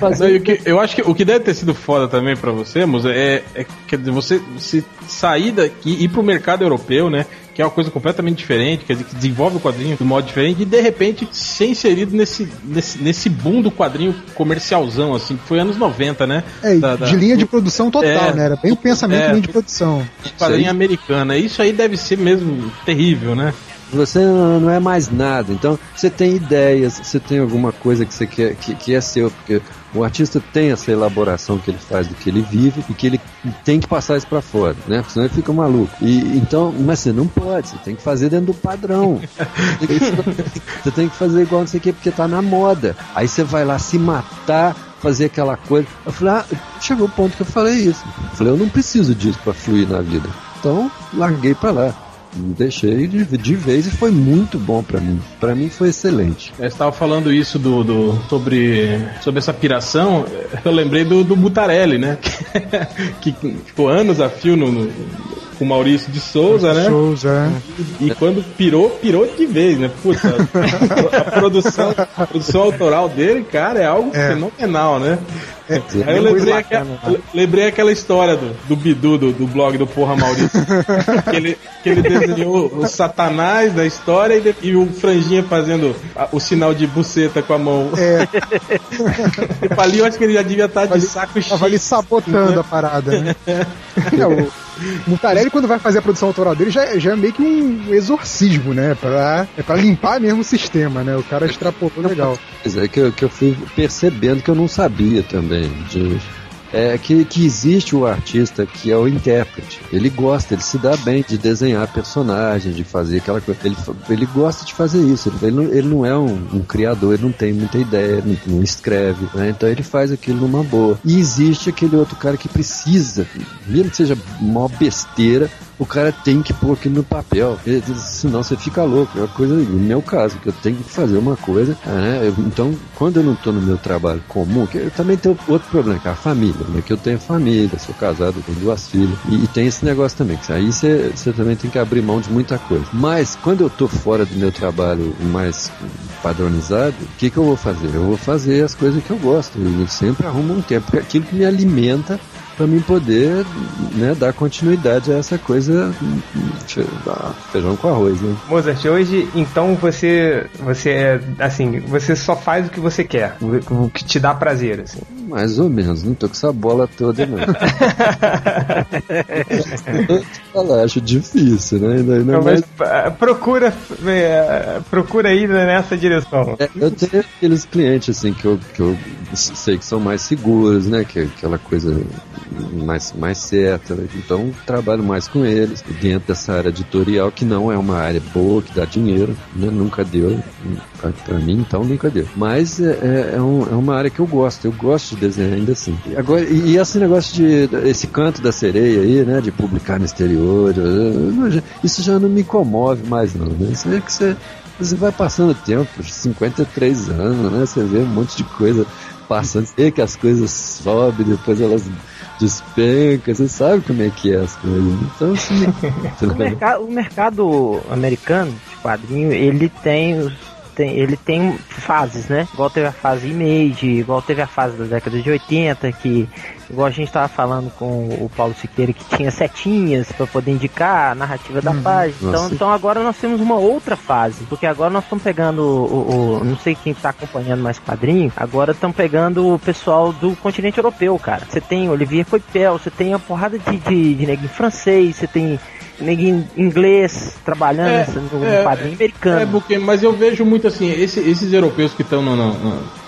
Não, que, eu acho que o que deve ter sido foda também pra você, Musa, é, é quer dizer, você se sair daqui e ir pro mercado europeu, né? Que é uma coisa completamente diferente, quer dizer, que desenvolve o quadrinho de um modo diferente, e de repente ser inserido nesse, nesse, nesse boom do quadrinho comercialzão, assim, que foi anos 90, né? É, da, da, de linha de produção total, é, né? Era bem o pensamento é, de linha de produção. Quadrinho americana. Isso aí deve ser mesmo terrível, né? Você não é mais nada. Então, você tem ideias, você tem alguma coisa que você quer que, que é seu, porque o artista tem essa elaboração que ele faz do que ele vive e que ele tem que passar isso para fora, né? Porque senão ele fica maluco. E então, mas você não pode, você tem que fazer dentro do padrão. você tem que fazer igual não sei o que, porque tá na moda. Aí você vai lá se matar fazer aquela coisa. Eu falei, ah, chegou o ponto que eu falei isso. Eu falei, eu não preciso disso para fluir na vida. Então, larguei para lá deixei de, de vez e foi muito bom para mim. Para mim foi excelente. Eu estava falando isso do, do, sobre, sobre essa piração, eu lembrei do, do Butarelli, né? que ficou anos a fio no, no com o Maurício de Souza, né? Souza, é. E, e, quando pirou, pirou de vez, né? Puta, a, a, produção, a produção autoral dele, cara, é algo é. fenomenal, né? É, Aí eu lembrei, aquela, né? lembrei aquela história do, do Bidu, do, do blog do Porra Maurício. que, ele, que ele desenhou o Satanás da história e, e o Franjinha fazendo a, o sinal de buceta com a mão. É. tipo, ali eu acho que ele já devia estar de saco cheio. Tava ali sabotando né? a parada, né? é, o, Mutarelli, quando vai fazer a produção autoral dele, já, já é meio que um exorcismo, né? Pra, é pra limpar mesmo o sistema, né? O cara extrapolou legal. É que eu, que eu fui percebendo que eu não sabia também. De, é que, que existe o artista que é o intérprete. Ele gosta, ele se dá bem de desenhar personagens, de fazer aquela coisa. Ele, ele gosta de fazer isso. Ele, ele, não, ele não é um, um, criador, ele não tem muita ideia, não, não escreve, né? Então ele faz aquilo numa boa. E existe aquele outro cara que precisa, mesmo que seja uma besteira, o cara tem que pôr aquilo no papel, senão você fica louco. É uma coisa, no meu caso, que eu tenho que fazer uma coisa, né? Então, quando eu não estou no meu trabalho comum, que eu também tenho outro problema, que é a família, né? Que eu tenho família, sou casado, tenho duas filhas, e, e tem esse negócio também, que aí você também tem que abrir mão de muita coisa. Mas, quando eu estou fora do meu trabalho mais padronizado, o que, que eu vou fazer? Eu vou fazer as coisas que eu gosto, eu sempre arrumo um tempo, porque é aquilo que me alimenta para mim poder né, dar continuidade a essa coisa feijão com arroz, né? Mozart, hoje então você você é assim, você só faz o que você quer, o que te dá prazer, assim. Mais ou menos, não tô com essa bola toda não. eu acho difícil, né? Ainda, ainda não, mais... Ah, procura é, procura ir nessa direção. É, eu tenho aqueles clientes assim que eu, que eu sei que são mais seguros, né? Que aquela coisa mais, mais certa. Né? Então trabalho mais com eles dentro dessa área editorial, que não é uma área boa, que dá dinheiro, né? nunca deu. Pra, mim, então, nunca deu. Mas é, é, é, um, é, uma área que eu gosto, eu gosto de desenhar ainda assim. Agora, e, e esse negócio de. esse canto da sereia aí, né? De publicar no exterior, isso já não me comove mais, não. Né? Isso é que você você vai passando o tempo, 53 anos, né? Você vê um monte de coisa passando, vê que as coisas sobem, depois elas despenca, você sabe como é que é as coisas. Então, assim. o, mercado, o mercado americano de quadrinho, ele tem os tem, ele tem fases, né? Igual teve a fase Image, igual teve a fase da década de 80, que, igual a gente estava falando com o Paulo Siqueira, que tinha setinhas para poder indicar a narrativa da uhum. página. Então, então agora nós temos uma outra fase, porque agora nós estamos pegando o, o, Não sei quem está acompanhando mais quadrinho, agora estão pegando o pessoal do continente europeu, cara. Você tem Olivier Coipel, você tem a porrada de, de, de negro francês, você tem ninguém inglês trabalhando é, no é, quadrinho americano. É, porque, mas eu vejo muito assim, esse, esses europeus que estão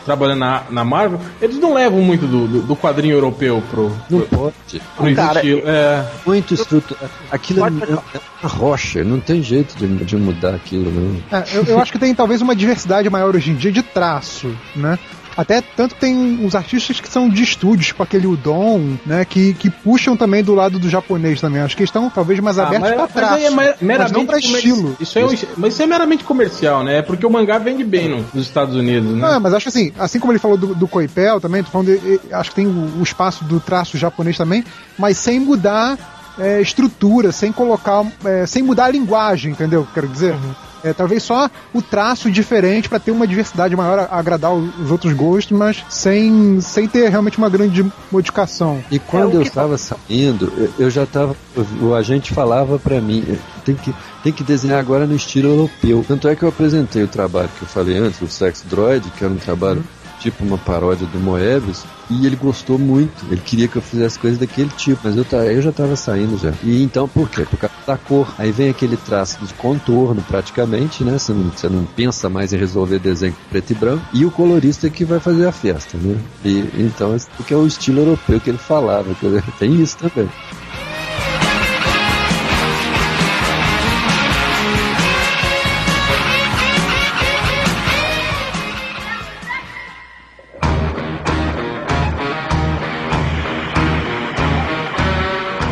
trabalhando na, na Marvel, eles não levam muito do, do, do quadrinho europeu pro. Não pro, pode. Pro cara, estilo. É... Muito estrutura. Aquilo é, é, uma rocha, não tem jeito de, de mudar aquilo, não. É, eu, eu acho que tem talvez uma diversidade maior hoje em dia de traço, né? Até tanto que tem uns artistas que são de estúdios, tipo aquele Udon, né? Que, que puxam também do lado do japonês também. Acho que estão talvez mais ah, abertos pra trás. É mer mas não pra estilo. Isso é um, mas isso é meramente comercial, né? É porque o mangá vende bem no, nos Estados Unidos, né? Não, mas acho assim, assim como ele falou do, do Coipel também, tô falando de, acho que tem o, o espaço do traço japonês também, mas sem mudar é, estrutura, sem colocar, é, sem mudar a linguagem, entendeu? Quero dizer. Uhum. É, talvez só o traço diferente para ter uma diversidade maior, a agradar os outros gostos, mas sem, sem ter realmente uma grande modificação. E quando é, eu estava saindo, eu já estava. O agente falava para mim: tem que, tem que desenhar agora no estilo europeu. Tanto é que eu apresentei o trabalho que eu falei antes, o Sex Droid, que era um trabalho. Uhum tipo uma paródia do Moebius, e ele gostou muito. Ele queria que eu fizesse coisas daquele tipo, mas eu, eu já estava saindo já. E então por quê? Por causa da cor. Aí vem aquele traço de contorno praticamente, né? Você não, não pensa mais em resolver desenho preto e branco. E o colorista que vai fazer a festa, né? E então, porque é o estilo europeu que ele falava. Tem isso também.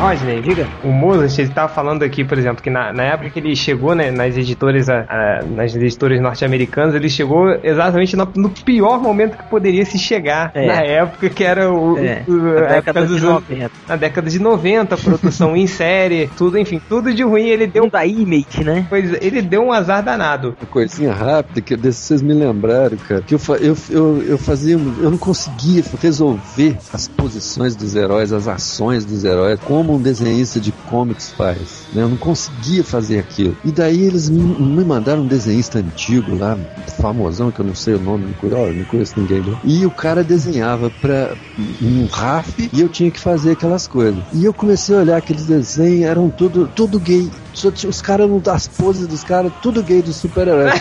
Rodney, diga. O Mozart, ele tava falando aqui, por exemplo, que na, na época que ele chegou né, nas editoras a, a, nas editoras norte-americanas, ele chegou exatamente no, no, pior momento que poderia se chegar é. na época, que era o, é. o a, década dos de 90. Na década de 90, produção em série, tudo, enfim, tudo de ruim. Ele deu. Da Image, né? Pois ele deu um azar danado. Uma coisinha rápida, que vocês me lembraram, cara, que eu, eu, eu, eu fazia. Eu não conseguia resolver as posições dos heróis, as ações dos heróis, como um desenhista de comics faz. Né? Eu não conseguia fazer aquilo. E daí eles me, mandaram um desenhista antigo lá, famosão, que eu não sei o nome, não conheço, não conheço ninguém. E o cara desenhava para um RAF e eu tinha que fazer aquelas coisas. E eu comecei a olhar aqueles desenhos, eram tudo, tudo gay os caras as poses dos caras, tudo gay do super-herói.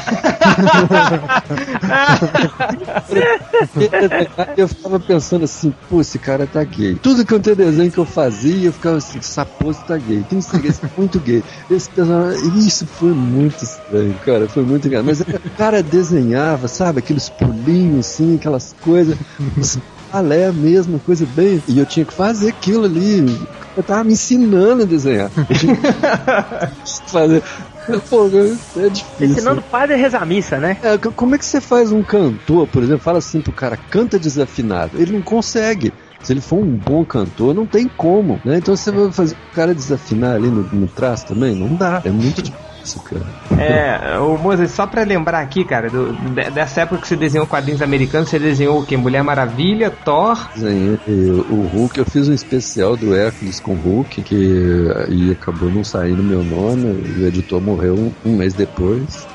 eu ficava pensando assim, pô, esse cara tá gay. Tudo que eu tenho desenho que eu fazia, eu ficava assim, essa pose tá gay. Tem esse, esse muito gay. Esse isso foi muito estranho, cara. Foi muito engraçado. Mas o cara desenhava, sabe, aqueles pulinhos assim, aquelas coisas. Balé mesmo, coisa bem. E eu tinha que fazer aquilo ali. Eu tava me ensinando a desenhar. Fazer. Pô, é difícil. Ensinando o padre a rezar a missa, né? É, como é que você faz um cantor, por exemplo, fala assim pro cara, canta desafinado? Ele não consegue. Se ele for um bom cantor, não tem como, né? Então você vai fazer o cara desafinar ali no, no traço também? Não dá. É muito difícil, cara. É, o Moses, só pra lembrar aqui, cara, do- de- dessa época que você desenhou quadrinhos americanos, você desenhou o quê? Mulher Maravilha, Thor. Desenhei o Hulk, eu fiz um especial do Hércules com o Hulk, que e acabou não saindo meu nome, o editor morreu um, um mês depois.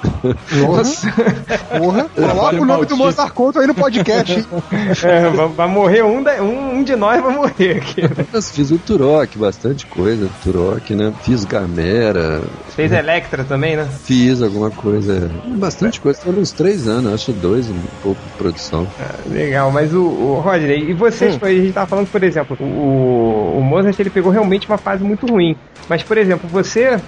Nossa, Porra, coloca o nome do Mozart Couto aí no podcast. hein? é, vai, vai morrer um, da- um, um de nós vai morrer aqui. Mas fiz o Turok, bastante coisa, Turok, né? Fiz Gamera, Fez Electra também, né? fiz alguma coisa, bastante coisa, foram uns três anos, acho dois, um pouco de produção. Legal, mas o, o Rodney, e vocês, a gente tava falando, por exemplo, o, o Mozart ele pegou realmente uma fase muito ruim. Mas, por exemplo, você.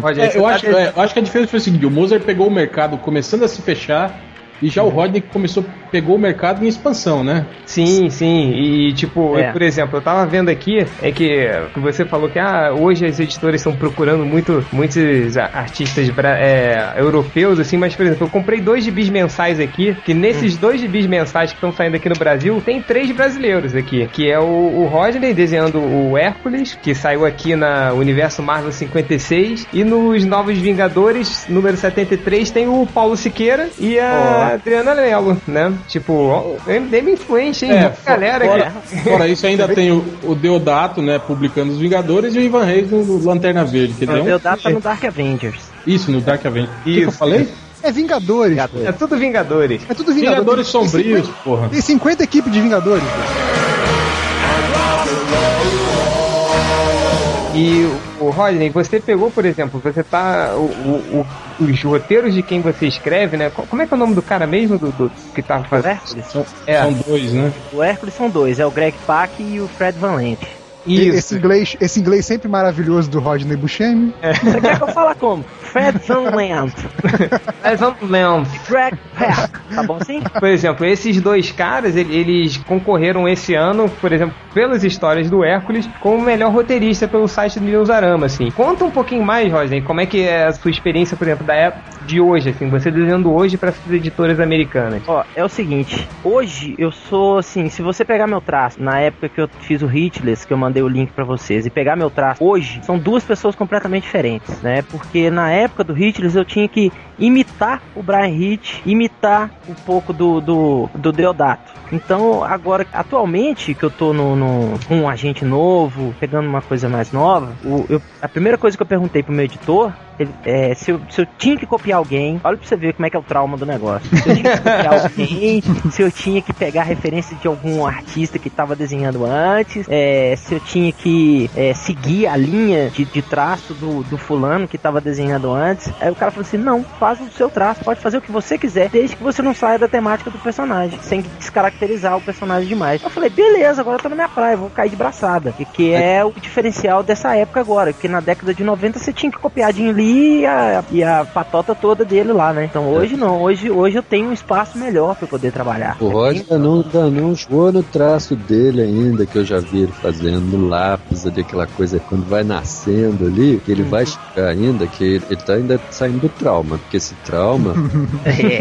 Rodney, É, você eu, tá acho, é, eu acho que a diferença foi o seguinte: o Mozart pegou o mercado começando a se fechar e já o Rodney começou, pegou o mercado em expansão, né? Sim, sim. E tipo, É. por exemplo, eu tava vendo aqui, é que, que você falou que ah, hoje as editoras estão procurando muito, muitos artistas é, europeus, assim, mas, por exemplo, eu comprei dois gibis mensais aqui, que nesses dois gibis mensais que estão saindo aqui no Brasil, tem três brasileiros aqui, que é o, o Rodney desenhando o Hércules, que saiu aqui na Universo Marvel 56, e nos Novos Vingadores, número 73, tem o Paulo Siqueira e a Adriana Lelo, né? Tipo, o MDM influente, hein? É, Muita galera fora, que... fora isso, ainda tem o, o Deodato, né, publicando os Vingadores, e o Ivan Reis no Lanterna Verde. Dizer, O um- meu data no Dark Avengers. Isso, no Dark Avenger. O que que eu Isso. falei? É Vingadores. É tudo Vingadores. É tudo Vingadores. Vingadores Tem sombrios, 50 porra. Tem 50 equipes de Vingadores. E o Rodney, você pegou, por exemplo, você tá. O, o- os roteiros de quem você escreve, né? Co- Como é que é o nome do cara mesmo do, do- que O fazendo? Hércules? São, É. são dois, né? O Hércules são dois, é o Greg Pak e o Fred Van Lent. Esse inglês, esse inglês sempre maravilhoso do Rodney Buscemi. Você quer que eu fale como? Vamos lembrar. Greg Pak, tá bom assim? Por exemplo, esses dois caras, ele- eles concorreram esse ano, por exemplo, pelas histórias do Hércules, como o melhor roteirista pelo site do Newsarama, assim. Conta um pouquinho mais, Rodney, como é que é a sua experiência, por exemplo, da época de hoje, assim, você desenhando hoje para essas editoras americanas. Ó, é o seguinte, hoje eu sou assim, se você pegar meu traço, na época que eu fiz o Hitless, que eu mandei o link pra vocês, e pegar meu traço hoje, são duas pessoas completamente diferentes, né? Porque na época do Hitless eu tinha que imitar o Brian Hitch, imitar um pouco do, do, do Deodato. Então, agora, atualmente, que eu tô no, no- com um agente novo, pegando uma coisa mais nova, o- eu- a primeira coisa que eu perguntei pro meu editor ele- é, se, eu, se eu tinha que copiar alguém, olha pra você ver como é que é o trauma do negócio. Se eu tinha que copiar alguém, se eu tinha que pegar referência de algum artista que tava desenhando antes, é, se eu tinha que é, seguir a linha de, de traço do, do fulano que tava desenhando antes. Aí o cara falou assim: não, faz o seu traço, pode fazer o que você quiser, desde que você não saia da temática do personagem, sem descaracterizar o personagem demais. Eu falei, beleza, agora eu tô na minha praia, vou cair de braçada. E que é o diferencial dessa época agora, porque na década de 90 você tinha que copiar Jim Lee e a, e a patota toda dele lá, né? Então hoje não, hoje, hoje eu tenho um espaço melhor pra poder trabalhar. O Rod ainda não, não jogou no traço dele ainda, que eu já vi ele fazendo lápis ali, aquela coisa quando vai nascendo ali, que ele vai chegar ainda, que ele, ele tá ainda saindo do trauma, porque esse trauma, É.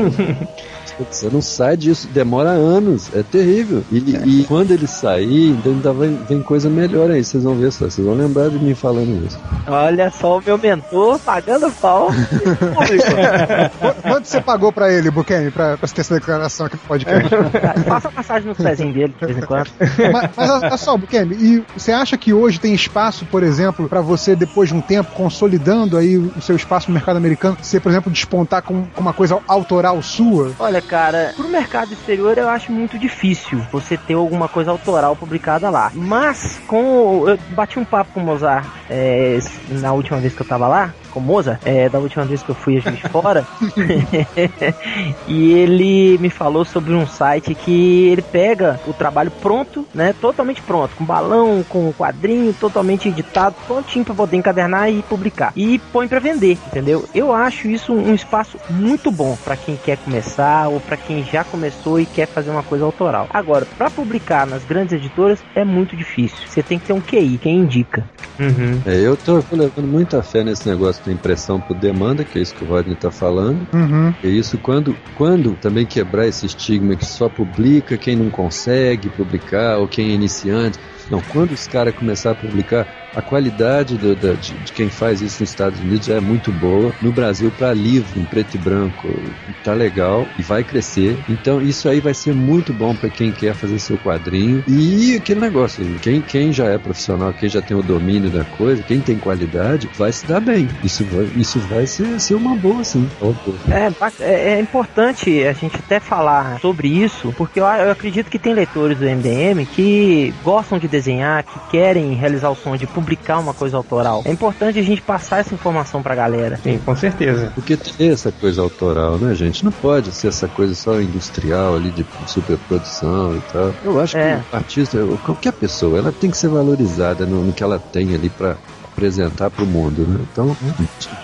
você não sai disso, demora anos, é terrível. E, e quando ele sair, então ainda vem, vem coisa melhor aí, vocês vão ver só, vocês vão lembrar de mim falando isso. Olha só o meu mentor pagando pau. Qu- Quanto você pagou pra ele, Buquemi, pra, pra ter essa declaração aqui no podcast? Passa passagem nos pezinhos dele de vez em quando. mas, mas olha só, Buquemi, e você acha que hoje tem espaço, por exemplo, pra você, depois de um tempo, consolidando aí o seu espaço no mercado americano, você, por exemplo, despontar com, com uma coisa autoral sua? Olha, cara, pro mercado exterior eu acho muito difícil você ter alguma coisa autoral publicada lá. Mas, com. Eu bati um papo com o Mozart é, na última vez que eu tava lá. Com Moza, é, da última vez que eu fui a Juiz de Fora. e ele me falou sobre um site que ele pega o trabalho pronto, né? Totalmente pronto, com balão, com quadrinho, totalmente editado, prontinho pra poder encadernar e publicar. E põe para vender, entendeu? Eu acho isso um espaço muito bom para quem quer começar ou para quem já começou e quer fazer uma coisa autoral. Agora, para publicar nas grandes editoras é muito difícil. Você tem que ter um QI, quem indica. Uhum. É, eu tô levando muita fé nesse negócio impressão por demanda, que é isso que o Rodney tá falando. Uhum. E isso quando, quando também quebrar esse estigma que só publica quem não consegue publicar ou quem é iniciante. Não, quando os caras começarem a publicar, a qualidade do, de, de, quem faz isso nos Estados Unidos é muito boa. No Brasil, para livro, em preto e branco, tá legal e vai crescer. Então, isso aí vai ser muito bom para quem quer fazer seu quadrinho. E aquele negócio, quem, quem já é profissional, quem já tem o domínio da coisa, quem tem qualidade, vai se dar bem. Isso vai, isso vai ser, ser uma boa, sim. É, é, é importante a gente até falar sobre isso, porque eu, eu acredito que tem leitores do MDM que gostam de desenhar, que querem realizar o sonho de publicar uma coisa autoral. É importante a gente passar essa informação pra galera. Sim, com certeza. Porque tem essa coisa autoral, né, gente? Não pode ser essa coisa só industrial ali de superprodução e tal. Eu acho é. que o artista, qualquer pessoa, ela tem que ser valorizada no, no que ela tem ali pra apresentar para o mundo, né? Então,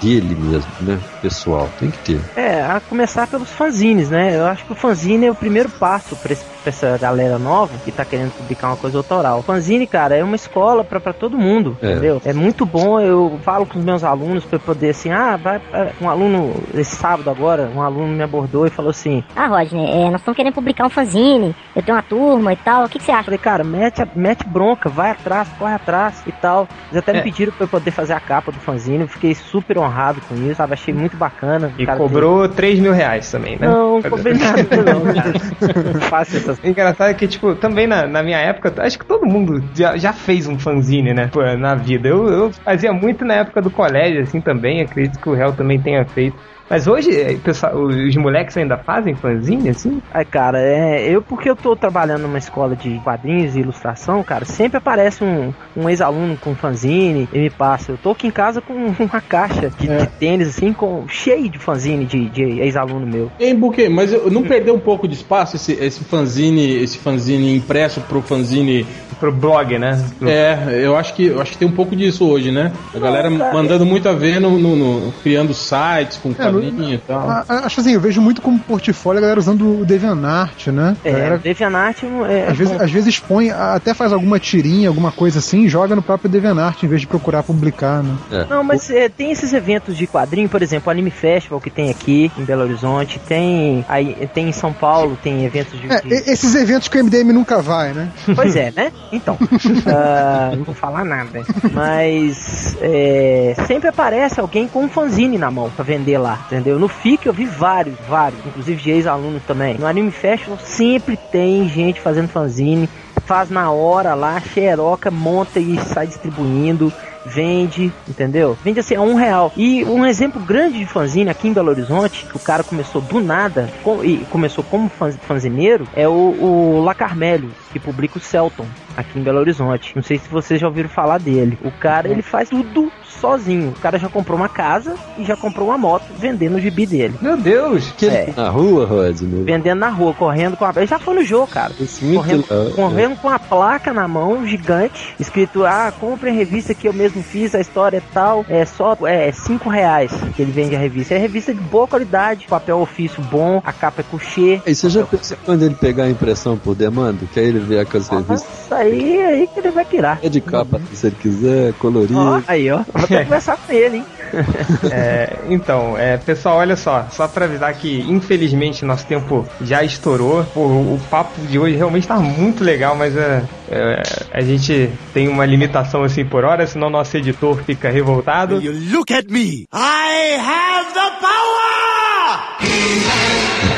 dele mesmo, né? Pessoal, tem que ter. É, a começar pelos fanzines, né? Eu acho que o fanzine é o primeiro passo para essa galera nova que tá querendo publicar uma coisa autoral. O fanzine, cara, é uma escola para todo mundo, é. entendeu? É muito bom, eu falo com os meus alunos para poder assim, ah, vai, um aluno esse sábado agora, um aluno me abordou e falou assim: "Ah, Rodney, é, nós estamos querendo publicar um fanzine, eu tenho uma turma e tal, o que, que você acha?" Eu falei: "Cara, mete, mete bronca, vai atrás, corre atrás e tal". Eles até é. me pediram pra poder fazer a capa do fanzine. Fiquei super honrado com isso, sabe? Achei muito bacana. E cobrou tem... 3 mil reais também, né? Não, não cobrei nada, não, cara. Fácil essas... Engraçado é que, tipo, também na, na minha época, acho que todo mundo já, já fez um fanzine, né? Pô, na vida. Eu, eu fazia muito na época do colégio, assim, também. Acredito que o réu também tenha feito. Mas hoje, é, pessoal, os moleques ainda fazem fanzine, assim? Ai, cara, é. Eu, porque eu tô trabalhando numa escola de quadrinhos e ilustração, cara, sempre aparece um, um ex-aluno com fanzine e me passa. Eu tô aqui em casa com uma caixa de, é. de tênis, assim, com, cheio de fanzine de, de ex-aluno meu. Ei, Buque, mas eu não perdeu um pouco de espaço esse, esse fanzine, esse fanzine impresso pro fanzine pro blog, né? É, eu acho que eu acho que tem um pouco disso hoje, né? A galera mandando muito a ver no, no, no criando sites com é, quadrinho e tal. A, acho assim, eu vejo muito como portfólio a galera usando o DeviantArt, né? É, galera, DeviantArt é, às, vezes, às vezes põe, até faz alguma tirinha, alguma coisa assim, joga no próprio DeviantArt em vez de procurar publicar, né? É. Não, mas é, tem esses eventos de quadrinho, por exemplo, o Anime Festival que tem aqui em Belo Horizonte, tem aí tem em São Paulo, tem eventos de, é, esses eventos que o MDM nunca vai, né? Pois é, né? Então, uh, não vou falar nada. Mas é, sempre aparece alguém com um fanzine na mão pra vender lá, entendeu? No FIC eu vi vários, vários, inclusive de ex-alunos também. No Anime Festival sempre tem gente fazendo fanzine, faz na hora lá, xeroca, monta e sai distribuindo vende, entendeu? Vende assim a um real. E um exemplo grande de fanzine aqui em Belo Horizonte, que o cara começou do nada com, e começou como fanzineiro, é o, o La Carmelho, que publica o Celton aqui em Belo Horizonte. Não sei se vocês já ouviram falar dele. O cara, ele faz tudo sozinho. O cara já comprou uma casa e já comprou uma moto vendendo o gibi dele. Meu Deus! Que é. Na rua, Rod? Vendendo na rua, correndo com a. Ele já foi no jogo, cara. correndo, correndo com a placa na mão, gigante, escrito: Ah, compre a revista que eu mesmo fiz, a história é tal. É só é, cinco reais que ele vende a revista. É revista de boa qualidade, papel ofício bom, a capa é couchê. E você já pensou quando ele pegar a impressão por demanda? Que aí ele vê aquelas revistas. Isso aí, aí que ele vai tirar. É de capa, uhum. se ele quiser, colorido. Ó, aí, ó. Vou até conversar com ele, hein? é, então, é, pessoal, olha só, só para avisar que infelizmente nosso tempo já estourou. Pô, o papo de hoje realmente tá muito legal, mas é, é, a gente tem uma limitação assim por hora, senão nosso editor fica revoltado. You look at me, I have the power!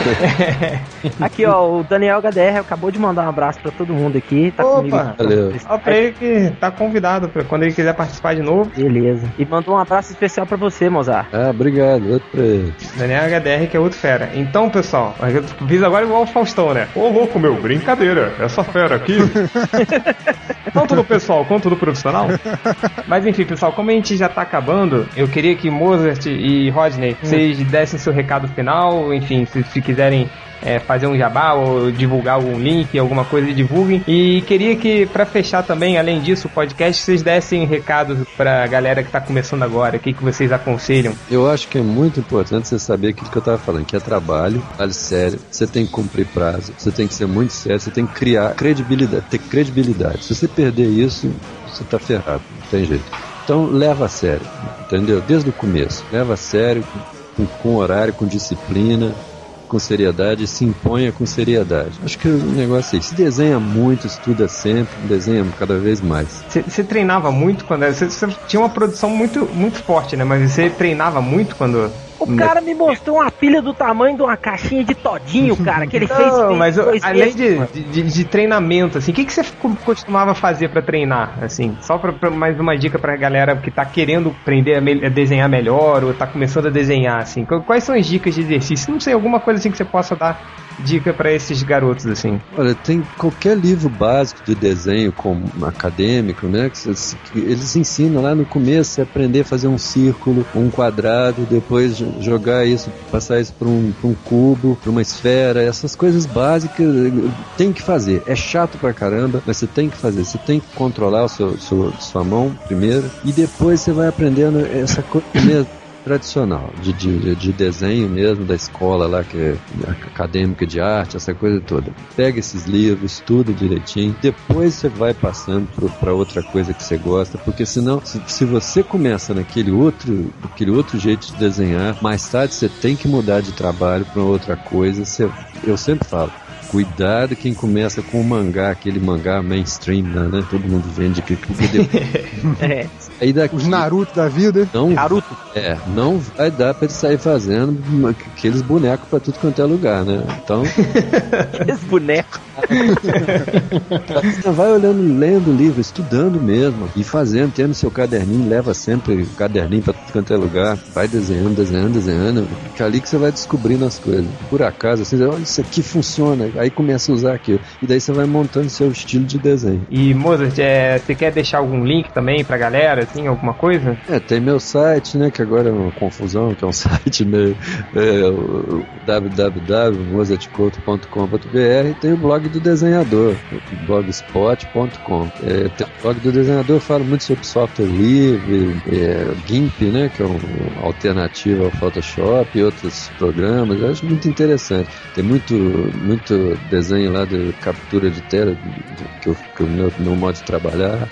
Aqui, ó, o Daniel HDR acabou de mandar um abraço pra todo mundo aqui. Tá comigo. Opa! Valeu. Ó, pra ele que tá convidado pra quando ele quiser participar de novo. Beleza. E mandou um abraço especial pra você, Mozart. Ah, obrigado. Outro pra ele. Daniel HDR, que é outro fera. Então, pessoal, eu fiz agora igual o Faustão, né? Ô, louco, meu, brincadeira. Essa fera aqui. Conto do pessoal, conto do profissional. Mas enfim, pessoal, como a gente já tá acabando, eu queria que Mozart e Rodney, vocês dessem seu recado final, enfim, se, se quiserem é, fazer um jabá ou divulgar algum link, alguma coisa, divulguem. E queria que, pra fechar também, além disso, o podcast, vocês dessem recados pra galera que tá começando agora, o que, que vocês aconselham. Eu acho que é muito importante você saber aquilo que eu tava falando, que é trabalho, vale sério, você tem que cumprir prazo, você tem que ser muito sério, você tem que criar credibilidade, ter credibilidade. Se você perder isso, você tá ferrado, não tem jeito. Então leva a sério, entendeu? Desde o começo, leva a sério, com, com horário, com disciplina, com seriedade, se imponha com seriedade. Acho que o negócio é esse. Se desenha muito, estuda sempre, desenha cada vez mais. Você- treinava muito quando você tinha uma produção muito, muito forte, né? Mas você treinava muito quando. O cara me mostrou uma pilha do tamanho de uma caixinha de todinho, cara, que ele fez. Não, fez mas eu- além de, de, de treinamento, assim, o que, que você co- costumava fazer pra treinar, assim? Só pra, pra mais uma dica pra galera que tá querendo aprender a, me- a desenhar melhor ou tá começando a desenhar, assim. Qu- Quais são as dicas de exercício? Não sei, alguma coisa assim que você possa dar dica pra esses garotos, assim. Olha, tem qualquer livro básico de desenho como acadêmico, né? Que, eles ensinam lá no começo você aprender a fazer um círculo, um quadrado, depois jo- jogar isso, passar isso para um, um cubo, para uma esfera, essas coisas básicas tem que fazer. É chato pra caramba, mas você tem que fazer. Você tem que controlar o seu, seu- sua mão primeiro e depois você vai aprendendo essa coisa mesmo tradicional, de, de, de desenho mesmo, da escola lá, que é acadêmica de arte, essa coisa toda. Pega esses livros, estuda direitinho, depois você vai passando para outra coisa que você gosta, porque senão, se, se você começa naquele outro, aquele outro jeito de desenhar, mais tarde você tem que mudar de trabalho para outra coisa. Você, eu sempre falo, Cuidado quem começa com o mangá, aquele mangá mainstream, né? né? Todo mundo vende depois, É, aí daqui Os Naruto da vida. não Naruto. é, não vai dar pra ele sair fazendo aqueles bonecos pra tudo quanto é lugar, né? Então, Esse boneco. você vai olhando, lendo o livro, estudando mesmo e fazendo, tendo seu caderninho, leva sempre o caderninho pra tudo quanto é lugar, vai desenhando, desenhando, desenhando, que é ali que você vai descobrindo as coisas. Por acaso, assim, olha, isso aqui funciona, aí começa a usar aquilo, e daí você vai montando seu estilo de desenho. E Mozart, é, você quer deixar algum link também pra galera, assim, alguma coisa? É, tem meu site, né, que agora é uma confusão, que é um site, né, é, o www.mozartcouto.com.br e tem o blog do desenhador, blogspot.com. É, tem o blog do desenhador, eu falo muito sobre software livre, é, GIMP, né, que é uma alternativa ao Photoshop e outros programas, eu acho muito interessante. Tem muito, muito desenho lá de captura de tela, que, que o meu, meu modo de trabalhar,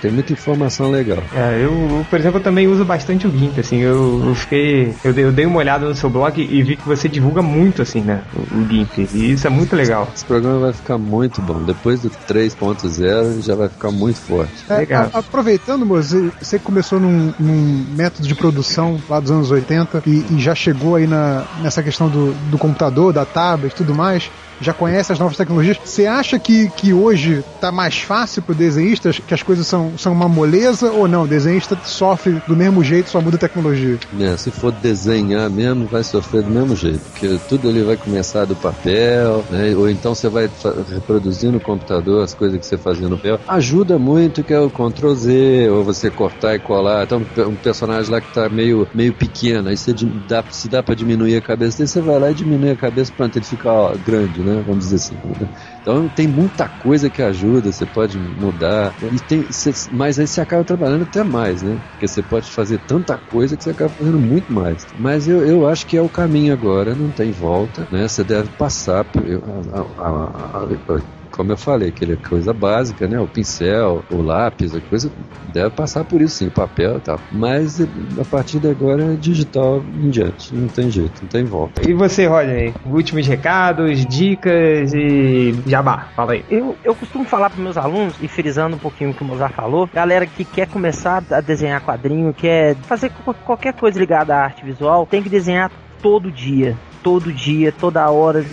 tem muita informação legal. É, eu, eu, por exemplo, eu também uso bastante o GIMP, assim, eu, eu fiquei, eu dei, eu dei uma olhada no seu blog e vi que você divulga muito, assim, né, o, o GIMP, e isso é muito legal. Esse programa vai ficar muito bom. Depois do 3.0 já vai ficar muito forte. É, Legal. a- aproveitando, Moze, você começou num, num método de produção lá dos anos 80 e, e já chegou aí na, nessa questão do, do computador, da tablet e tudo mais. Já conhece as novas tecnologias. Você acha que, que hoje tá mais fácil pro desenhista, que as coisas são, são uma moleza ou não? O desenhista sofre do mesmo jeito, só muda a tecnologia. Né, se for desenhar mesmo, vai sofrer do mesmo jeito, porque tudo ali vai começar do papel, né? ou então você vai reproduzir no computador as coisas que você fazia no papel. Ajuda muito que é o Ctrl Z, ou você cortar e colar. Então, um personagem lá que tá meio, meio pequeno, aí você dá, se dá pra diminuir a cabeça dele, você vai lá e diminui a cabeça, pronto, ele fica ó, grande, né? Vamos dizer assim. né? Então tem muita coisa que ajuda, você pode mudar. E tem, mas aí você acaba trabalhando até mais, né? Porque você pode fazer tanta coisa que você acaba fazendo muito mais. Mas eu, eu acho que é o caminho agora, não tem volta, né? Você deve passar por. a- a- a- como eu falei, aquela coisa básica, né? O pincel, o lápis, a coisa deve passar por isso sim, o papel e tal. Mas a partir de agora é digital em diante, não tem jeito, não tem volta. E você, Rodney, últimos recados, dicas e jabá, fala aí. Eu, eu costumo falar para meus alunos, e frisando um pouquinho o que o Mozart falou, galera que quer começar a desenhar quadrinho, quer fazer qualquer coisa ligada à arte visual, tem que desenhar todo dia. Todo dia, toda hora.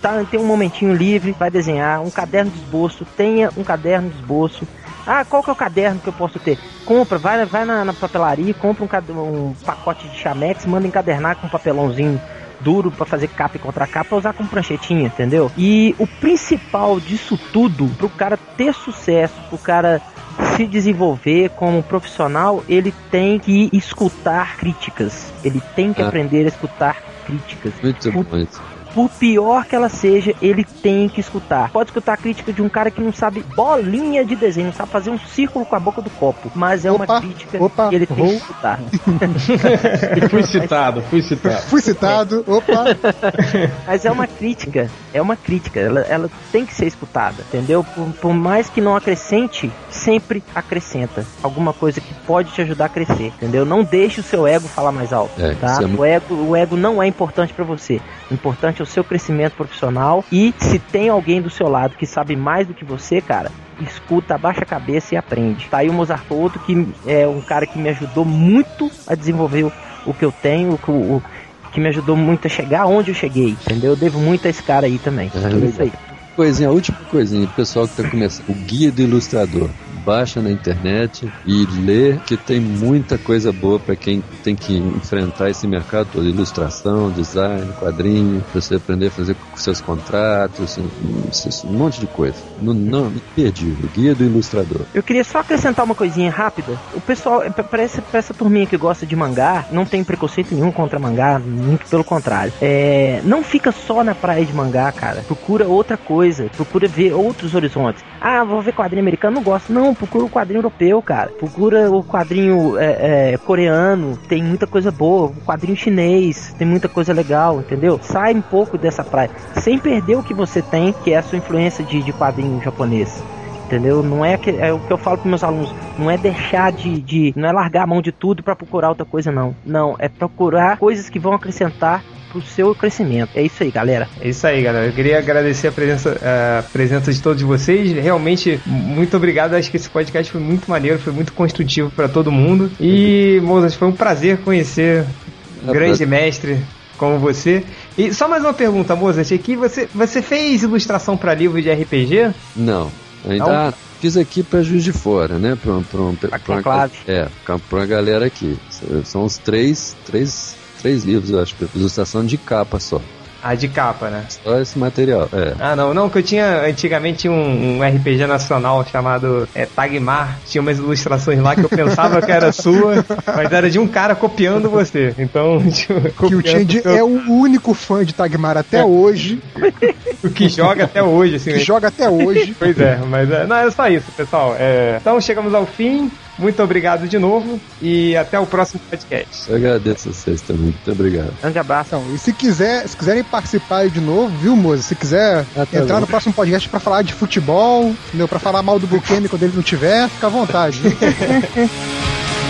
Tá, tem um momentinho livre, vai desenhar, um caderno de esboço, tenha um caderno de esboço. Ah, qual que é o caderno que eu posso ter? Compra, vai, vai na, na papelaria, compra um, um, pacote de chamex, manda encadernar com um papelãozinho duro para fazer capa e contra capa, usar com pranchetinha, entendeu? E o principal disso tudo, pro cara ter sucesso, pro cara se desenvolver como profissional, ele tem que escutar críticas. Ele tem que ah. aprender a escutar críticas. Muito bom isso por pior que ela seja, ele tem que escutar. Pode escutar a crítica de um cara que não sabe bolinha de desenho, não sabe fazer um círculo com a boca do copo, mas é opa, uma crítica opa, que ele tem que escutar. fui citado, fui citado. Fui citado, opa. Mas é uma crítica, é uma crítica, ela, ela tem que ser escutada, entendeu? Por, por mais que não acrescente, sempre acrescenta alguma coisa que pode te ajudar a crescer, entendeu? Não deixe o seu ego falar mais alto, é, tá? É o, ego, o ego não é importante para você. O importante é o seu crescimento profissional e se tem alguém do seu lado que sabe mais do que você, cara, escuta, abaixa a cabeça e aprende. Tá aí o Mozart outro que é um cara que me ajudou muito a desenvolver o, o que eu tenho, o, o, que me ajudou muito a chegar onde eu cheguei, entendeu? Eu devo muito a esse cara aí também. É, é isso aí. Coisinha, a última coisinha, pessoal que tá começando. O guia do ilustrador baixa na internet e lê, que tem muita coisa boa para quem tem que enfrentar esse mercado todo: ilustração, design, quadrinho, para você aprender a fazer seus contratos, um, monte de coisa. Não, não imperdível. Guia do ilustrador. Eu queria só acrescentar uma coisinha rápida. O pessoal, para essa, pra essa turminha que gosta de mangá, não tem preconceito nenhum contra mangá, muito pelo contrário. É, não fica só na praia de mangá, cara. Procura outra coisa, procura ver outros horizontes. Ah, vou ver quadrinho americano, não gosto. Não, procura o quadrinho europeu, cara. Procura o quadrinho é, é, coreano, tem muita coisa boa. O quadrinho chinês, tem muita coisa legal, entendeu? Sai um pouco dessa praia, sem perder o que você tem, que é a sua influência de, de quadrinho japonês entendeu? Não é, que, é o que eu falo para meus alunos, não é deixar de, de, não é largar a mão de tudo para procurar outra coisa não. Não, é procurar coisas que vão acrescentar pro seu crescimento. É isso aí, galera. É isso aí, galera. Eu queria agradecer a presença, a presença de todos vocês. Realmente, muito obrigado. Acho que esse podcast foi muito maneiro, foi muito construtivo para todo mundo. E, Mozart, foi um prazer conhecer um grande mestre como você. E só mais uma pergunta, Mozart, aqui você, você fez ilustração para livro de RPG? Não. Ainda Não? fiz aqui para Juiz de Fora, né? Para pra, pra, pra, é, pra uma galera aqui. São os três, três três livros, eu acho, ilustração de capa só. Ah, de capa, né? Só esse material, é. Ah, não, não, que eu tinha antigamente um, um RPG nacional chamado é, Tagmar, tinha umas ilustrações lá que eu pensava que era sua, mas era de um cara copiando você. Então, tipo, que o Change é o único fã de Tagmar até é. hoje. o que joga até hoje, assim. Que né? joga até hoje. Pois é, mas é, não, é só isso, pessoal. É, então chegamos ao fim. Muito obrigado de novo e até o próximo podcast. Eu agradeço a vocês também. Muito obrigado. Grande abraço. Então, e se quiser, se quiserem participar de novo, viu, moça? Se quiser até entrar no próximo podcast para falar de futebol, entendeu? Para falar mal do Bukemi quando ele não tiver, fica à vontade.